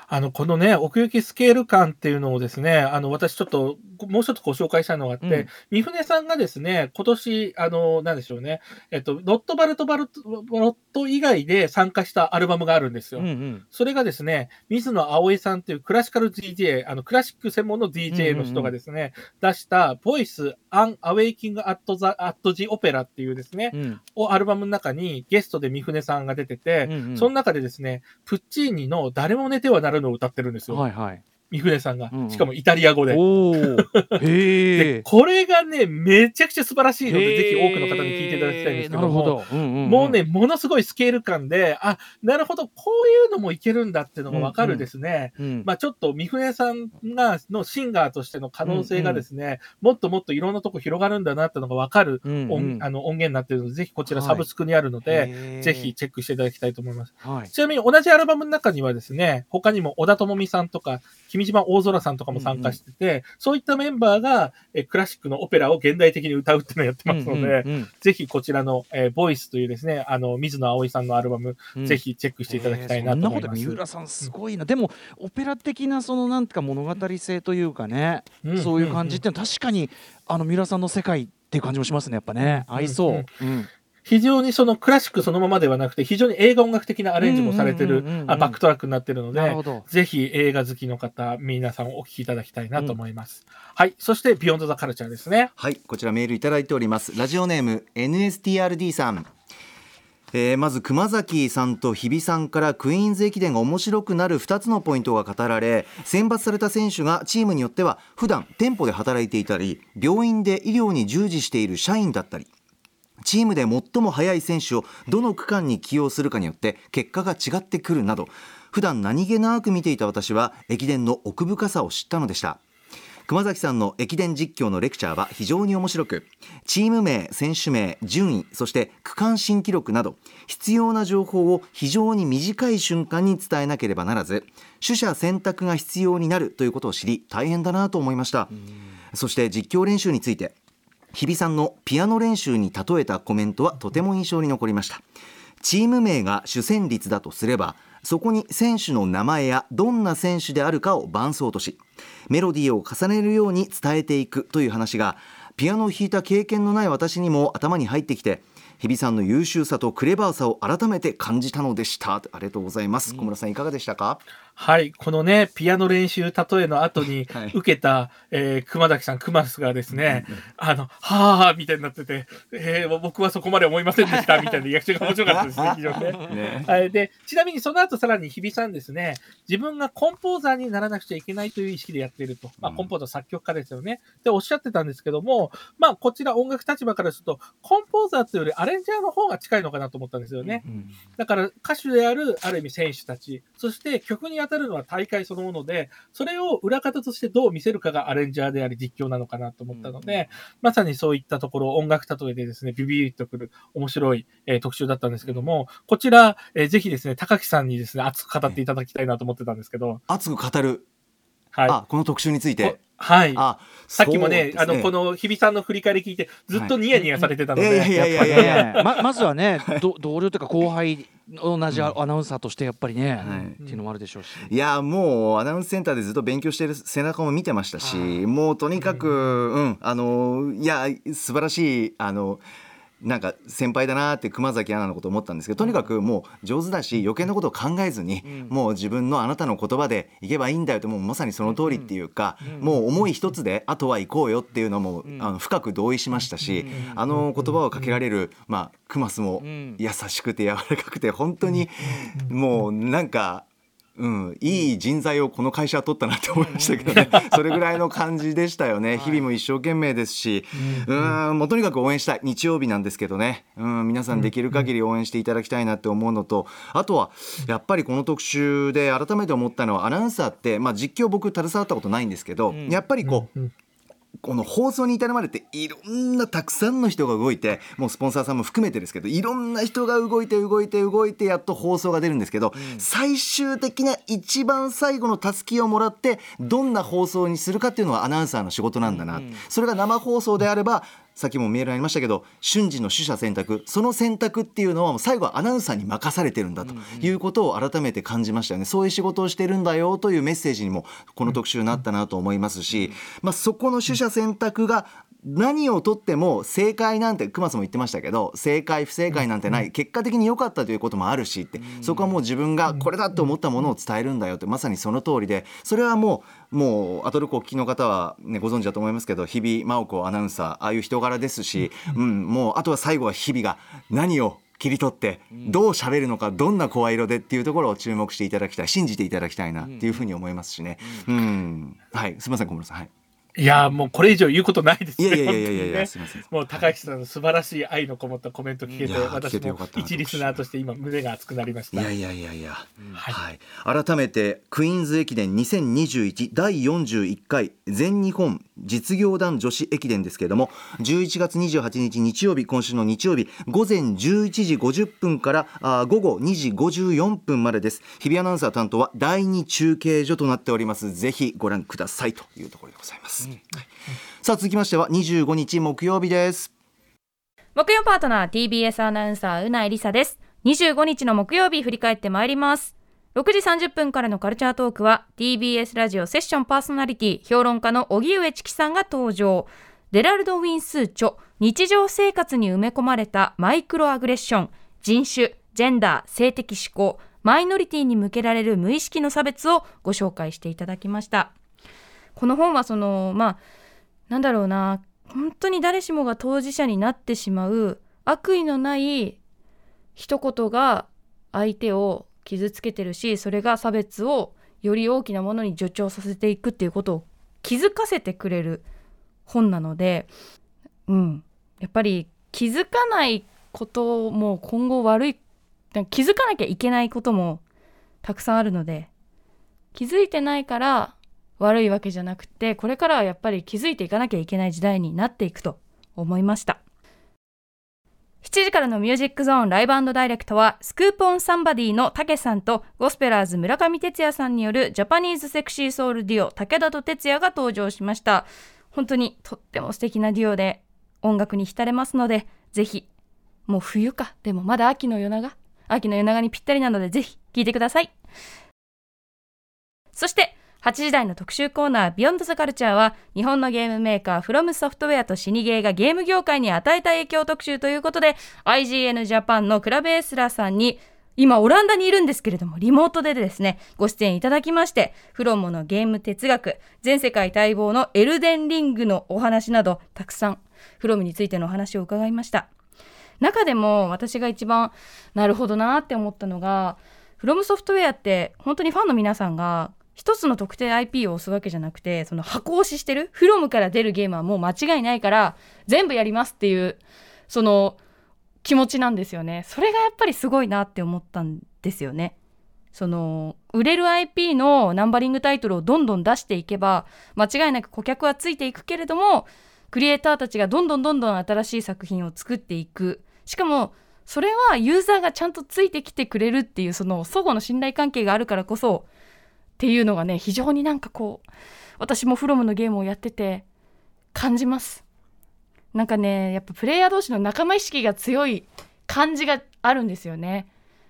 あの、このね、奥行きスケール感っていうのをですね、あの、私ちょっと、もう一つご紹介したいのがあって、うん。三船さんがですね、今年、あの、なんでしょうね、えっと、ロットバルトバルト、バロット以外で参加したアルバムがあるんですよ。うんうん。それがですね、水野葵さんというクラシカル DJ、あの、クラシック専門の DJ の人がですね、出した、ボイス・アン・アウェイキング・アット・ザ・アット・ジ・オペラっていうですね、うん。をアルバムの中にゲストで三船さんが出てて、うんうん。その中でですね、プッチーニの誰も寝てはならるのを歌ってるんですよ。はいはい。三船さんがうんうん。しかもイタリア語で。*laughs* でえ。これがね、めちゃくちゃ素晴らしいので、ぜひ多くの方に聞いていただきたいんですけども。なるほど。うんうんんもうね、ものすごいスケール感で、あ、なるほど、こういうのもいけるんだっていうのがわかるですね。うんまあちょっと三船さんが、のシンガーとしての可能性がですね、もっともっといろんなとこ広がるんだなっていうのがわかるうん音,、うんあの音源になってるので、ぜひこちらはいサブスクにあるので、へーぜひチェックしていただきたいと思います。はい。ちなみに同じアルバムの中にはですね、他にも小田智美さんとか、君島大空さんとかも参加してて、そういったメンバーがえクラシックのオペラを現代的に歌うっていうのをやってますので、うんうんうん。ぜひこちらの、えーボイスというですね、あの、水野葵さんのアルバム、うん。ぜひチェックしていただきたいなと思います。えーそんなこと三浦さんすごいな、でもオペラ的なそのなんか物語性というかね、うんそういう感じっていうのは確かにあの三浦さんの世界っていう感じもしますねやっぱね、う。ん合いそう、うん非常にそのクラシックそのままではなくて、非常に映画音楽的なアレンジもされてるバックトラックになってるのでぜひ映画好きの方、皆さんお聞きいただきたいなと思います。はい。そして、ビヨンドザカルチャーですね。はいこちらメールいただいておりますラジオネーム NSTRD さんえーまず熊崎さんと日比さんからクイーンズ駅伝が面白くなる2つのポイントが語られ選抜された選手がチームによっては普段店舗で働いていたり病院で医療に従事している社員だったりチームで最も速い選手をどの区間に起用するかによって結果が違ってくるなど普段何気なく見ていた私は駅伝の奥深さを知ったのでした。熊崎さんの駅伝実況のレクチャーは非常に面白くチーム名選手名順位そして区間新記録など必要な情報を非常に短い瞬間に伝えなければならず取捨選択が必要になるということを知り大変だなと思いました。そして実況練習について日比さんのピアノ練習に例えたコメントはとても印象に残りました。チーム名が主旋律だとすればそこに選手の名前やどんな選手であるかを伴奏としメロディーを重ねるように伝えていくという話がピアノを弾いた経験のない私にも頭に入ってきて日比さんの優秀さとクレバーさを改めて感じたのでした。ありがとうございます、小村さんいかがでしたか？はい。このね、ピアノ練習例えの後に *laughs* はい受けた、えー熊崎さん、熊須がですね、あの、はぁーみたいになってて、えー僕はそこまで思いませんでした、*laughs* みたいなリアクションが面白かったですね、*laughs* 非常にね。ねはい、でちなみにその後さらに日比さんですね、自分がコンポーザーにならなくちゃいけないという意識でやっていると、まあ、うんコンポーザー作曲家ですよね、でおっしゃってたんですけども、まあ、こちら音楽立場からすると、コンポーザーというよりアレンジャーの方が近いのかなと思ったんですよね。だから歌手であるある意味選手たち、そして曲に当たるのは大会そのもので、それを裏方としてどう見せるかがアレンジャーであり実況なのかなと思ったので、まさにそういったところ、音楽例えでですね、ビビッとくる面白い、えー特集だったんですけども、こちら、えーぜひですね、高木さんにですね、熱く語っていただきたいなと思ってたんですけど、熱く語る、はい。あこの特集について。こはい。あさっきもね、そうですあの、この日比さんの振り返り聞いて、ずっとニヤニヤされてたので、いやいやいやいやいや。ね。ま *laughs* まずはねど同僚というか後輩同じアナウンサーとしてやっぱりね、はい。っていうのもあるでしょうし。いやもうアナウンスセンターでずっと勉強している背中も見てましたしもうとにかく、うん、あのいや素晴らしいあのなんか先輩だなって熊崎アナのこと思ったんですけどとにかくもう上手だし余計なことを考えずに、もう自分のあなたの言葉でいけばいいんだよってもうまさにその通りっていうか、もう思い一つであとは行こうよっていうのも、あの深く同意しましたし、あの言葉をかけられる、まあ、クマスもん。優しくて柔らかくて本当にもうなんか。うん、いい人材をこの会社は取ったなって思いましたけどね、それぐらいの感じでしたよね、日々も一生懸命ですし、うん、もうとにかく応援したい、日曜日なんですけどね、うん、皆さんできる限り応援していただきたいなって思うのと、あとはやっぱりこの特集で改めて思ったのは、アナウンサーって、まあ、実況、僕、携わったことないんですけど、やっぱりこう、うんこの放送に至るまでっていろんなたくさんの人が動いてもうスポンサーさんも含めてですけどいろんな人が動いて動いて動いてやっと放送が出るんですけど、最終的な一番最後のたすきをもらってどんな放送にするかっていうのはアナウンサーの仕事なんだな、それが生放送であればさっきもメールありましたけど瞬時の取捨選択その選択っていうのは最後はアナウンサーに任されてるんだということを改めて感じましたよね。そういう仕事をしてるんだよというメッセージにもこの特集になったなと思いますし、まあ、そこの取捨選択が何をとっても正解なんて熊さんも言ってましたけど正解不正解なんてない結果的に良かったということもあるしってそこはもう自分がこれだと思ったものを伝えるんだよってまさにその通りでそれはもうもうアトロクお聞きの方は、ね、ご存知だと思いますけど日々真央子アナウンサーああいう人柄ですし、うん、もうあとは最後は日々が何を切り取ってどう喋るのかどんな声色でっていうところを注目していただきたい信じていただきたいなっていうふうに思いますしね。うん、はい。すみません小室さん。はいいやーもうこれ以上言うことないですね。いやいやいやいやいやねすいませんもう高木さんの素晴らしい愛のこもったコメント聞けて、私けてよも一リスナーとして今胸が熱くなりました。いやいやいやいや、はいはい、改めてクイーンズ駅伝2021第41回全日本実業団女子駅伝ですけれども11月28日日曜日今週の日曜日午前11時50分からあー午後2時54分までです。日比アナウンサー担当は第2中継所となっております。ぜひご覧くださいというところでございます、はいさあ続きましては25日木曜日です。木曜パートナー TBS アナウンサーうなえりさです。25日の木曜日振り返ってまいります6時30分からのカルチャートークは TBS ラジオセッションパーソナリティ評論家の荻上チキさんが登場。デラルド・ウィンスー著日常生活に埋め込まれたマイクロアグレッション。人種ジェンダー性的指向マイノリティに向けられる無意識の差別をご紹介していただきました。この本はそのまあなんだろうな本当に誰しもが当事者になってしまう悪意のない一言が相手を傷つけてるしそれが差別をより大きなものに助長させていくっていうことを気づかせてくれる本なので、うん、やっぱり気づかないことも今後悪い気づかなきゃいけないこともたくさんあるので気づいてないから悪いわけじゃなくてこれからはやっぱり気づいていかなきゃいけない時代になっていくと思いました。7時からのミュージックゾーンライブダイレクトはスクープオンサンバディのたけさんとゴスペラーズ村上哲也さんによるジャパニーズセクシーソウルデュオ武田と哲也が登場しました。本当にとっても素敵なデュオで音楽に浸れますのでぜひもう冬か。でもまだ秋の夜長。秋の夜長にぴったりなのでぜひ聞いてください。そして8時台の特集コーナービヨンドザカルチャーは日本のゲームメーカーフロムソフトウェアとシニゲーがゲーム業界に与えた影響特集ということで IGN ジャパンのクラブエスラーさんに今オランダにいるんですけれどもリモートでですねご出演いただきましてフロムのゲーム哲学全世界待望のエルデンリングのお話などたくさんフロムについてのお話を伺いました。中でも私が一番なるほどなって思ったのがフロムソフトウェアって本当にファンの皆さんが一つの特定 IP を押すわけじゃなくてその箱押ししてるフロムから出るゲームはもう間違いないから全部やりますっていうその気持ちなんですよね。それがやっぱりすごいなって思ったんですよね。その売れる IP のナンバリングタイトルをどんどん出していけば間違いなく顧客はついていくけれどもクリエイターたちがどんどんどんどん新しい作品を作っていく。しかもそれはユーザーがちゃんとついてきてくれるっていうその相互の信頼関係があるからこそっていうのがね非常になんかこう私もフロムのゲームをやってて感じます。なんかねやっぱプレイヤー同士の仲間意識が強い感じがあるんですよね。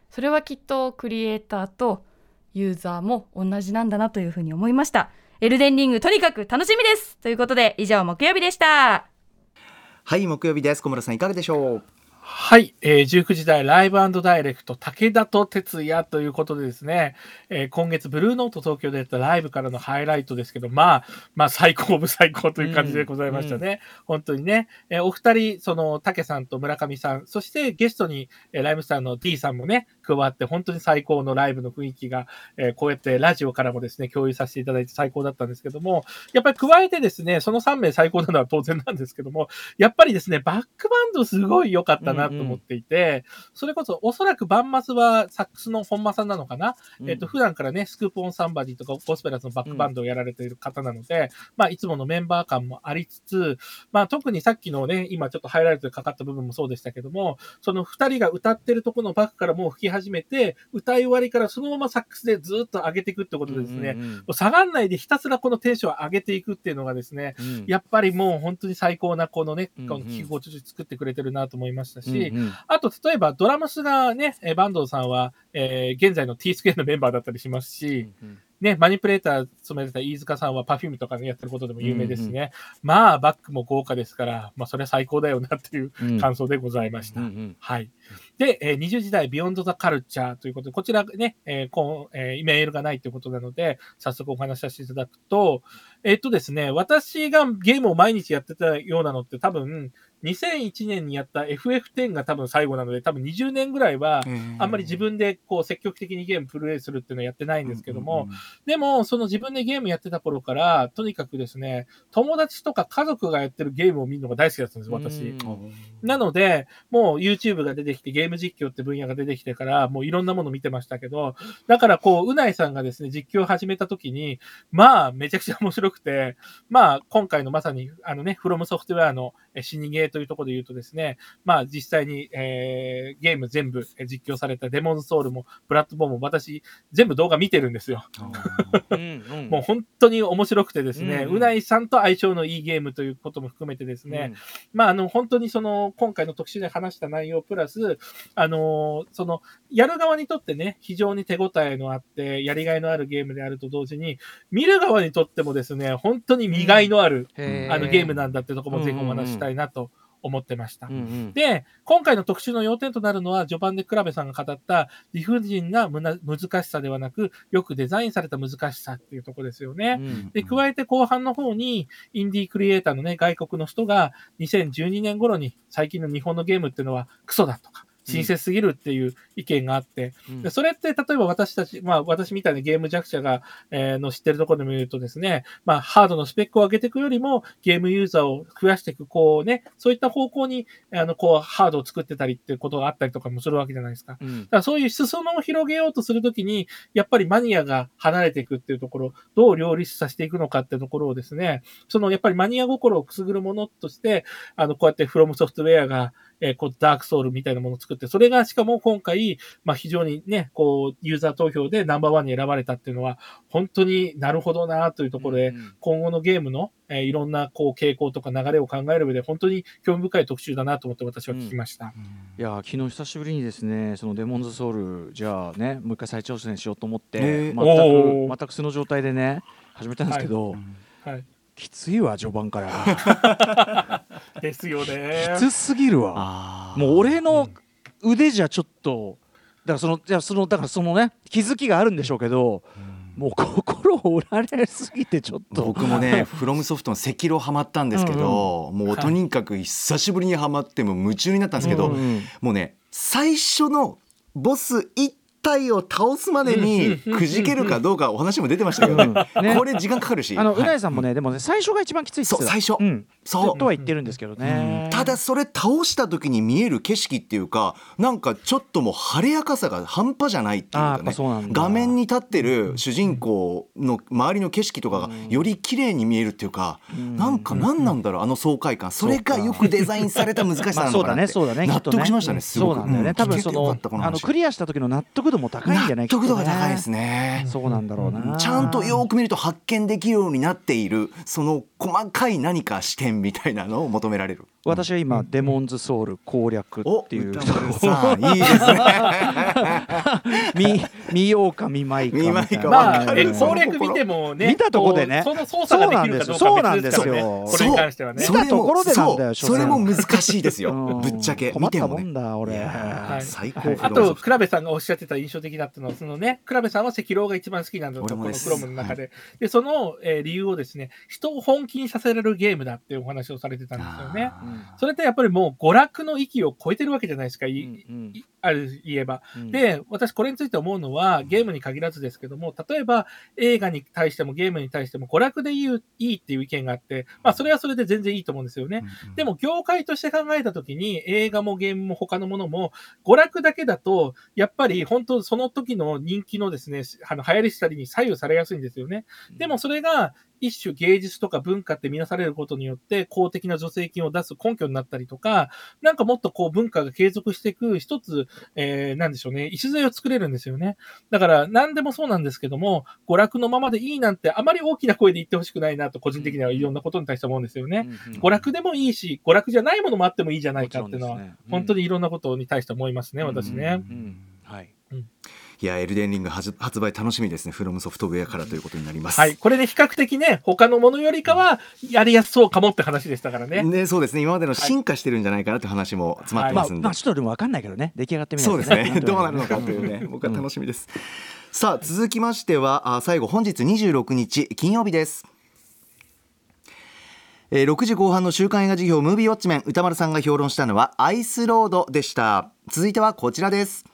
それはきっとクリエイターとユーザーも同じなんだなというふうに思いました。エルデンリングとにかく楽しみです。ということで以上木曜日でした。はい木曜日です。小村さんいかがでしょう？はい、えー、19時台ライブダイレクト武田と哲也ということでですね、えー、今月ブルーノート東京でやったライブからのハイライトですけど、まあ、まあ最高部最高という感じでございましたね。うんうん、本当にね、えー、お二人、その、竹さんと村上さん、そしてゲストに、えー、ライムスターの T さんもね、加わって本当に最高のライブの雰囲気が、えー、こうやってラジオからもですね、共有させていただいて最高だったんですけども、やっぱり加えてですね、その3名最高なのは当然なんですけども、やっぱりですね、バックバンドすごい良かったなと思っていて、それこそおそらくバンマスはサックスの本間さんなのかな、うん、えっ、と、普段からね、スクープオンサンバディとかゴスペラスのバックバンドをやられている方なので、うん、まあ、いつものメンバー感もありつつ、まあ、特にさっきのね、今ちょっとハイライトでかかった部分もそうでしたけども、その2人が歌ってるところのバックからもう吹き始めて、歌い終わりからそのままサックスでずっと上げていくってことでですね、下がんないでひたすらこのテンションを上げていくっていうのがですね、うん、やっぱりもう本当に最高なこのね、この聞き心地作ってくれてるなと思いましたし、うんうん、あと例えばドラムスがね、バンドさんは、えー、現在の T スクエアのメンバーだったりしますし、うんうんね、マニプレーター務めてた飯塚さんは Perfume とかね、やってることでも有名ですね。うんうん、まあ、バックも豪華ですから、まあ、それは最高だよなっていう感想でございました。うんうんうん、はい。で、えー、20時代ビヨンドザカルチャーということで、こちらね、えーこうえー、メールがないということなので、早速お話しさせていただくと、えー、っとですね、私がゲームを毎日やってたようなのって多分、2001年にやった FF10 が多分最後なので、多分20年ぐらいは、あんまり自分でこう積極的にゲームプレイするっていうのをやってないんですけども、でも、その自分でゲームやってた頃から、とにかくですね、友達とか家族がやってるゲームを見るのが大好きだったんです、私。なので、もう YouTube が出てきて、ゲーム実況って分野が出てきてから、もういろんなもの見てましたけど、だからこう、うないさんがですね、実況を始めた時に、まあ、めちゃくちゃ面白くて、まあ、今回のまさに、あのね、フロムソフトウェアの死にゲーというところで言うとですね、まあ実際に、えー、ゲーム全部実況されたデモンソウルもプラットフォームも私全部動画見てるんですよ。もう本当に面白くてですね、うないさんと相性のいいゲームということも含めてですね、うん、まああの本当にその今回の特集で話した内容プラス、あのそのやる側にとってね、非常に手応えのあって、やりがいのあるゲームであると同時に、見る側にとってもですね、本当に見がいのある、うん、あのゲームなんだってとこもぜひお話したいなと。思ってました。うんうん、で、今回の特集の要点となるのは、序盤でクラベさんが語った理不尽な難しさではなく、よくデザインされた難しさっていうところですよね。うんうん、で、加えて後半の方に、インディークリエイターのね、外国の人が2012年頃に最近の日本のゲームっていうのはクソだとか、親切すぎるっていう意見があって、うん、それって例えば私たち、まあ私みたいなゲーム弱者が、えー、の知ってるところでも言うとですね、まあハードのスペックを上げていくよりもゲームユーザーを増やしていく、こうね、そういった方向に、あの、こうハードを作ってたりっていうことがあったりとかもするわけじゃないですか。うん、だからそういう裾野を広げようとするときに、やっぱりマニアが離れていくっていうところ、どう両立させていくのかっていうところをですね、そのやっぱりマニア心をくすぐるものとして、あの、こうやってフロムソフトウェアが、えーこう、ダークソウルみたいなものを作って、それがしかも今回、まあ非常にね、こう、ユーザー投票でナンバーワンに選ばれたっていうのは、本当になるほどなというところで、うん今後のゲームの、えーいろんなこう傾向とか流れを考える上で、本当に興味深い特集だなと思って私は聞きました。いやー昨日久しぶりにですねそのデモンズソウルじゃあねもう一回再挑戦しようと思って、全く全く素の状態でね始めたんですけど、はい。きついわ序盤から *laughs* ですよね。きつすぎるわ。もう俺の腕じゃちょっとだからそのじゃあそのだからそのね気づきがあるんでしょうけど、もう心を折られすぎてちょっと。僕もね *laughs* フロムソフトの赤色ハマったんですけど、もうとにかく久しぶりにハマってもう夢中になったんですけど、うん。うんもうね最初のボス1体を倒すまでにくじけるかどうかお話も出てましたけどこれ時間かかるし。あの、はい。うなえさんもねでもね最初が一番きついっすそう最初。うん、そう。とは言ってるんですけどね、ただそれ倒した時に見える景色っていうかなんかちょっともう晴れやかさが半端じゃないっていうかね。画面に立ってる主人公の周りの景色とかがより綺麗に見えるっていうか、なんか何なんだろうあの爽快感。それがよくデザインされた難しさ *laughs* まあそうだなのかなってね。そうだね。納得しましたね。すごく。そうなんだよね、うん多分そのあのクリアした時の納得度も高いんじゃない納得度が高いですね。そうなんだろうな。ちゃんとよく見ると発見できるようになっているその細かい何か視点みたいなのを求められる。私は今、デモンズソウル攻略おっていう。さんいいですね。*laughs* 見見ようか見まいかまいかまあ、攻略見てもね、見たとこでね。その操作ができるかどうかは別ですからね。そうなんですよ。これに関してはね。見たところでなんだよそうそれも難しいですよ。うん。ぶっちゃけ。困ったも見てもねんだ俺。いやーはい。最高あと、クラベさんがおっしゃってた印象的だったのは、そのね、クラベさんは赤狼が一番好きなんだと、このクロムの中で。で、その、えー理由をですね、人を本気にさせられるゲームだっていうお話をされてたんですよね。それってやっぱりもう娯楽の域を超えてるわけじゃないですか、いうんいある言えば。うん。で、私これについて思うのは、ゲームに限らずですけども、例えば映画に対してもゲームに対しても娯楽で言ういいっていう意見があって、まあそれはそれで全然いいと思うんですよね。でも業界として考えたときに映画もゲームも他のものも娯楽だけだと、やっぱり本当その時の人気のですね、あの流行りしたりに左右されやすいんですよね。でもそれが一種芸術とか文化って見なされることによって公的な助成金を出す根拠になったりとか、なんかもっとこう文化が継続していく一つ、えー、なんでしょうね、礎を作れるんですよね。だから何でもそうなんですけども、娯楽のままでいいなんてあまり大きな声で言ってほしくないなと個人的にはいろんなことに対して思うんですよね。娯楽でもいいし、娯楽じゃないものもあってもいいじゃないかっていうのは、ねうん本当にいろんなことに対して思いますね、私ね。うんはいいやエルデンリング発発売楽しみですね。フロムソフトウェアからということになります。はい。これで比較的ね、他のものよりかはやりやすそうかもって話でしたからね。ね、そうですね。今までの進化してるんじゃないかなって話も詰まってまあますんで、まあちょっとでも分かんないけどね。出来上がってみないとそうですね。*laughs* どうなるのかというね。僕は楽しみです、さあ続きましてはあ最後本日26日金曜日です。えー6時後半の週刊映画時評ムービーウォッチメン宇多丸さんが評論したのはアイスロードでした。続いてはこちらです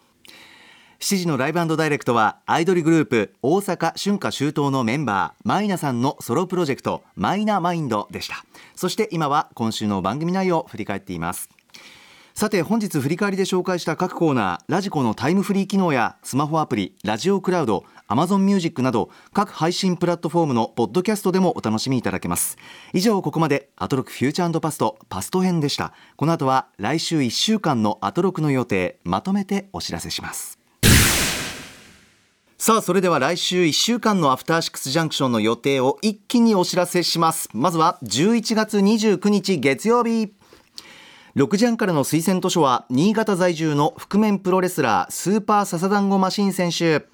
7時のライブダイレクトはアイドルグループ大阪春夏秋冬のメンバーマイナさんのソロプロジェクトマイナマインドでした。そして今は今週の番組内容を振り返っています。さて本日振り返りで紹介した各コーナーラジコのタイムフリー機能やスマホアプリラジオクラウド Amazon ミュージックなど各配信プラットフォームのポッドキャストでもお楽しみいただけます。以上ここまでアトロクフューチャーパストパスト編でした。この後は来週1週間のアトロクの予定まとめてお知らせします。さあそれでは来週1週間のアフターシックスジャンクションの予定を一気にお知らせします。まずは11月29日月曜日。6時半からの推薦図書は新潟在住の覆面プロレスラースーパーササダンゴマシン選手。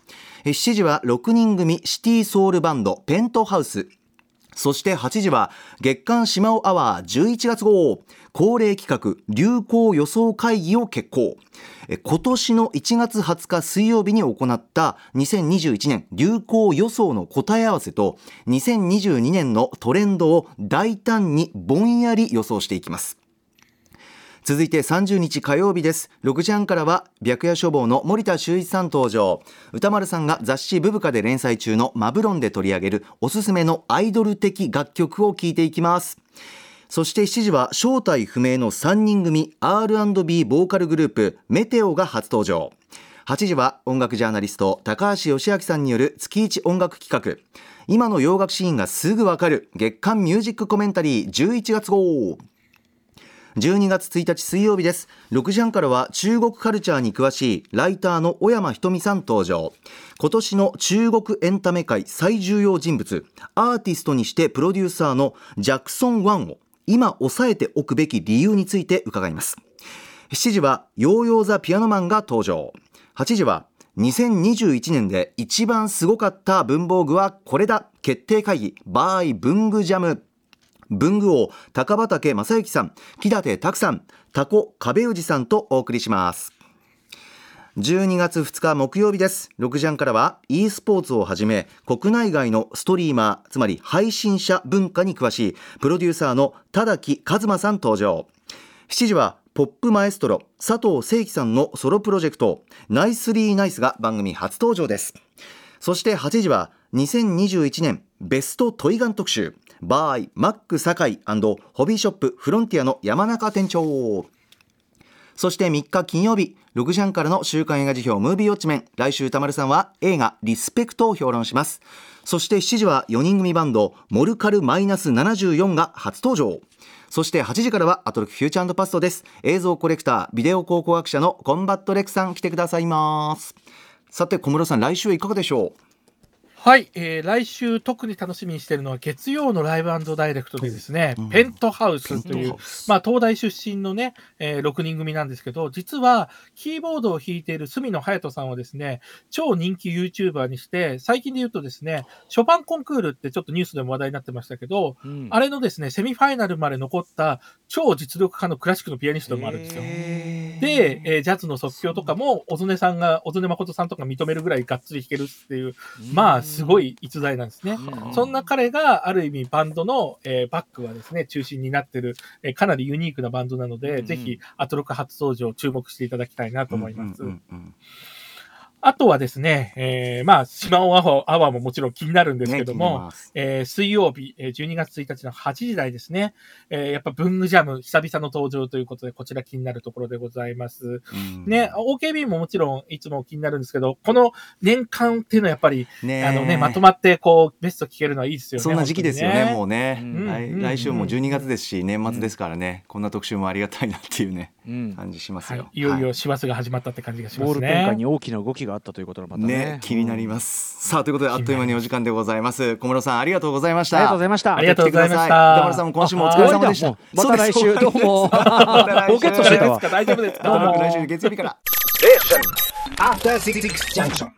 7時は6人組シティソウルバンドペントハウス。そして8時は月刊しまおアワー11月号。恒例企画流行予想会議を決行。今年の1月20日水曜日に行った2021年流行予想の答え合わせと2022年のトレンドを大胆にぼんやり予想していきます。続いて30日火曜日です。6時半からは白夜処方の森田修一さん登場。歌丸さんが雑誌ブブカで連載中のマブロンで取り上げるおすすめのアイドル的楽曲を聴いていきます。そして7時は正体不明の3人組 R&B ボーカルグループメテオが初登場。8時は音楽ジャーナリスト高橋義明さんによる月一音楽企画。今の洋楽シーンがすぐわかる月刊ミュージックコメンタリー11月号。12月1日水曜日です。6時半からは中国カルチャーに詳しいライターの小山ひとみさん登場。今年の中国エンタメ界最重要人物アーティストにしてプロデューサーのジャクソン・ワンを今押さえておくべき理由について伺います。7時はヨーヨーザピアノマンが登場。8時は2021年で一番すごかった文房具はこれだ。決定会議バーイ文具ジャム。文具王高畑正幸さん木立拓さんタコ壁氏さんとお送りします。12月2日木曜日です。6時半からは e スポーツをはじめ国内外のストリーマーつまり配信者文化に詳しいプロデューサーの田木一馬さん登場。7時はポップマエストロ佐藤正樹さんのソロプロジェクトナイスリーナイスが番組初登場です。そして8時は2021年ベストトイガン特集バーイマック堺ホビーショップフロンティアの山中店長。そして3日金曜日6時半からの週刊映画辞表ムービーウォッチメン。来週歌丸さんは映画リスペクトを評論します。そして7時は4人組バンドモルカルマイナス74が初登場。そして8時からはアトロクフューチャーパストです。映像コレクタービデオ考古学者のコンバットレクさん来てくださいます。さて小室さん来週いかがでしょう？はい、えー、来週特に楽しみにしているのは月曜のライブダイレクトでですね、うん、ペントハウスという、まあ、東大出身のね、えー、6人組なんですけど、実はキーボードを弾いている隅野隼人さんをですね、超人気 YouTuber にして、最近で言うとですね、ショパンコンクールってちょっとニュースでも話題になってましたけど、うん、あれのですね、セミファイナルまで残った超実力派のクラシックのピアニストもあるんですよ。で、えー、ジャズの即興とかも、小曽根さんが、小曽根誠さんとか認めるぐらいがっつり弾けるっていう、まあ、すごい逸材なんですね。そんな彼がある意味バンドの、えー、バックはですね、中心になってる、えー、かなりユニークなバンドなので、ぜひアトロク初登場注目していただきたいなと思います。あとはですね、えー、まあ、島尾アワアワーももちろん気になるんですけども、ね、えー、水曜日、えー、12月1日の8時台ですね、えー、やっぱ文具ジャム、久々の登場ということで、こちら気になるところでございます。ね、OKB ももちろんいつも気になるんですけど、この年間っていうのはやっぱり、ね、あのね、まとまってこう、ベスト聞けるのはいいですよね。そんな時期ですよね、ねもうね、うん。来。来週も12月ですし、年末ですからね、こんな特集もありがたいなっていうね、うん、感じしますよ。はい、いよいよ師走が始まったって感じがしますね。ボール展開に大きな動きがあったということのまたね。ね。気になります、さあということであっという間にお時間でございます。小室さんありがとうございました。ありがとうございました。ありがとうございました。歌丸さんも今週もお疲れ様でした。また来週。どうも。ポケットしてたわ大丈夫ですか？来週月曜日から。え After Six Junction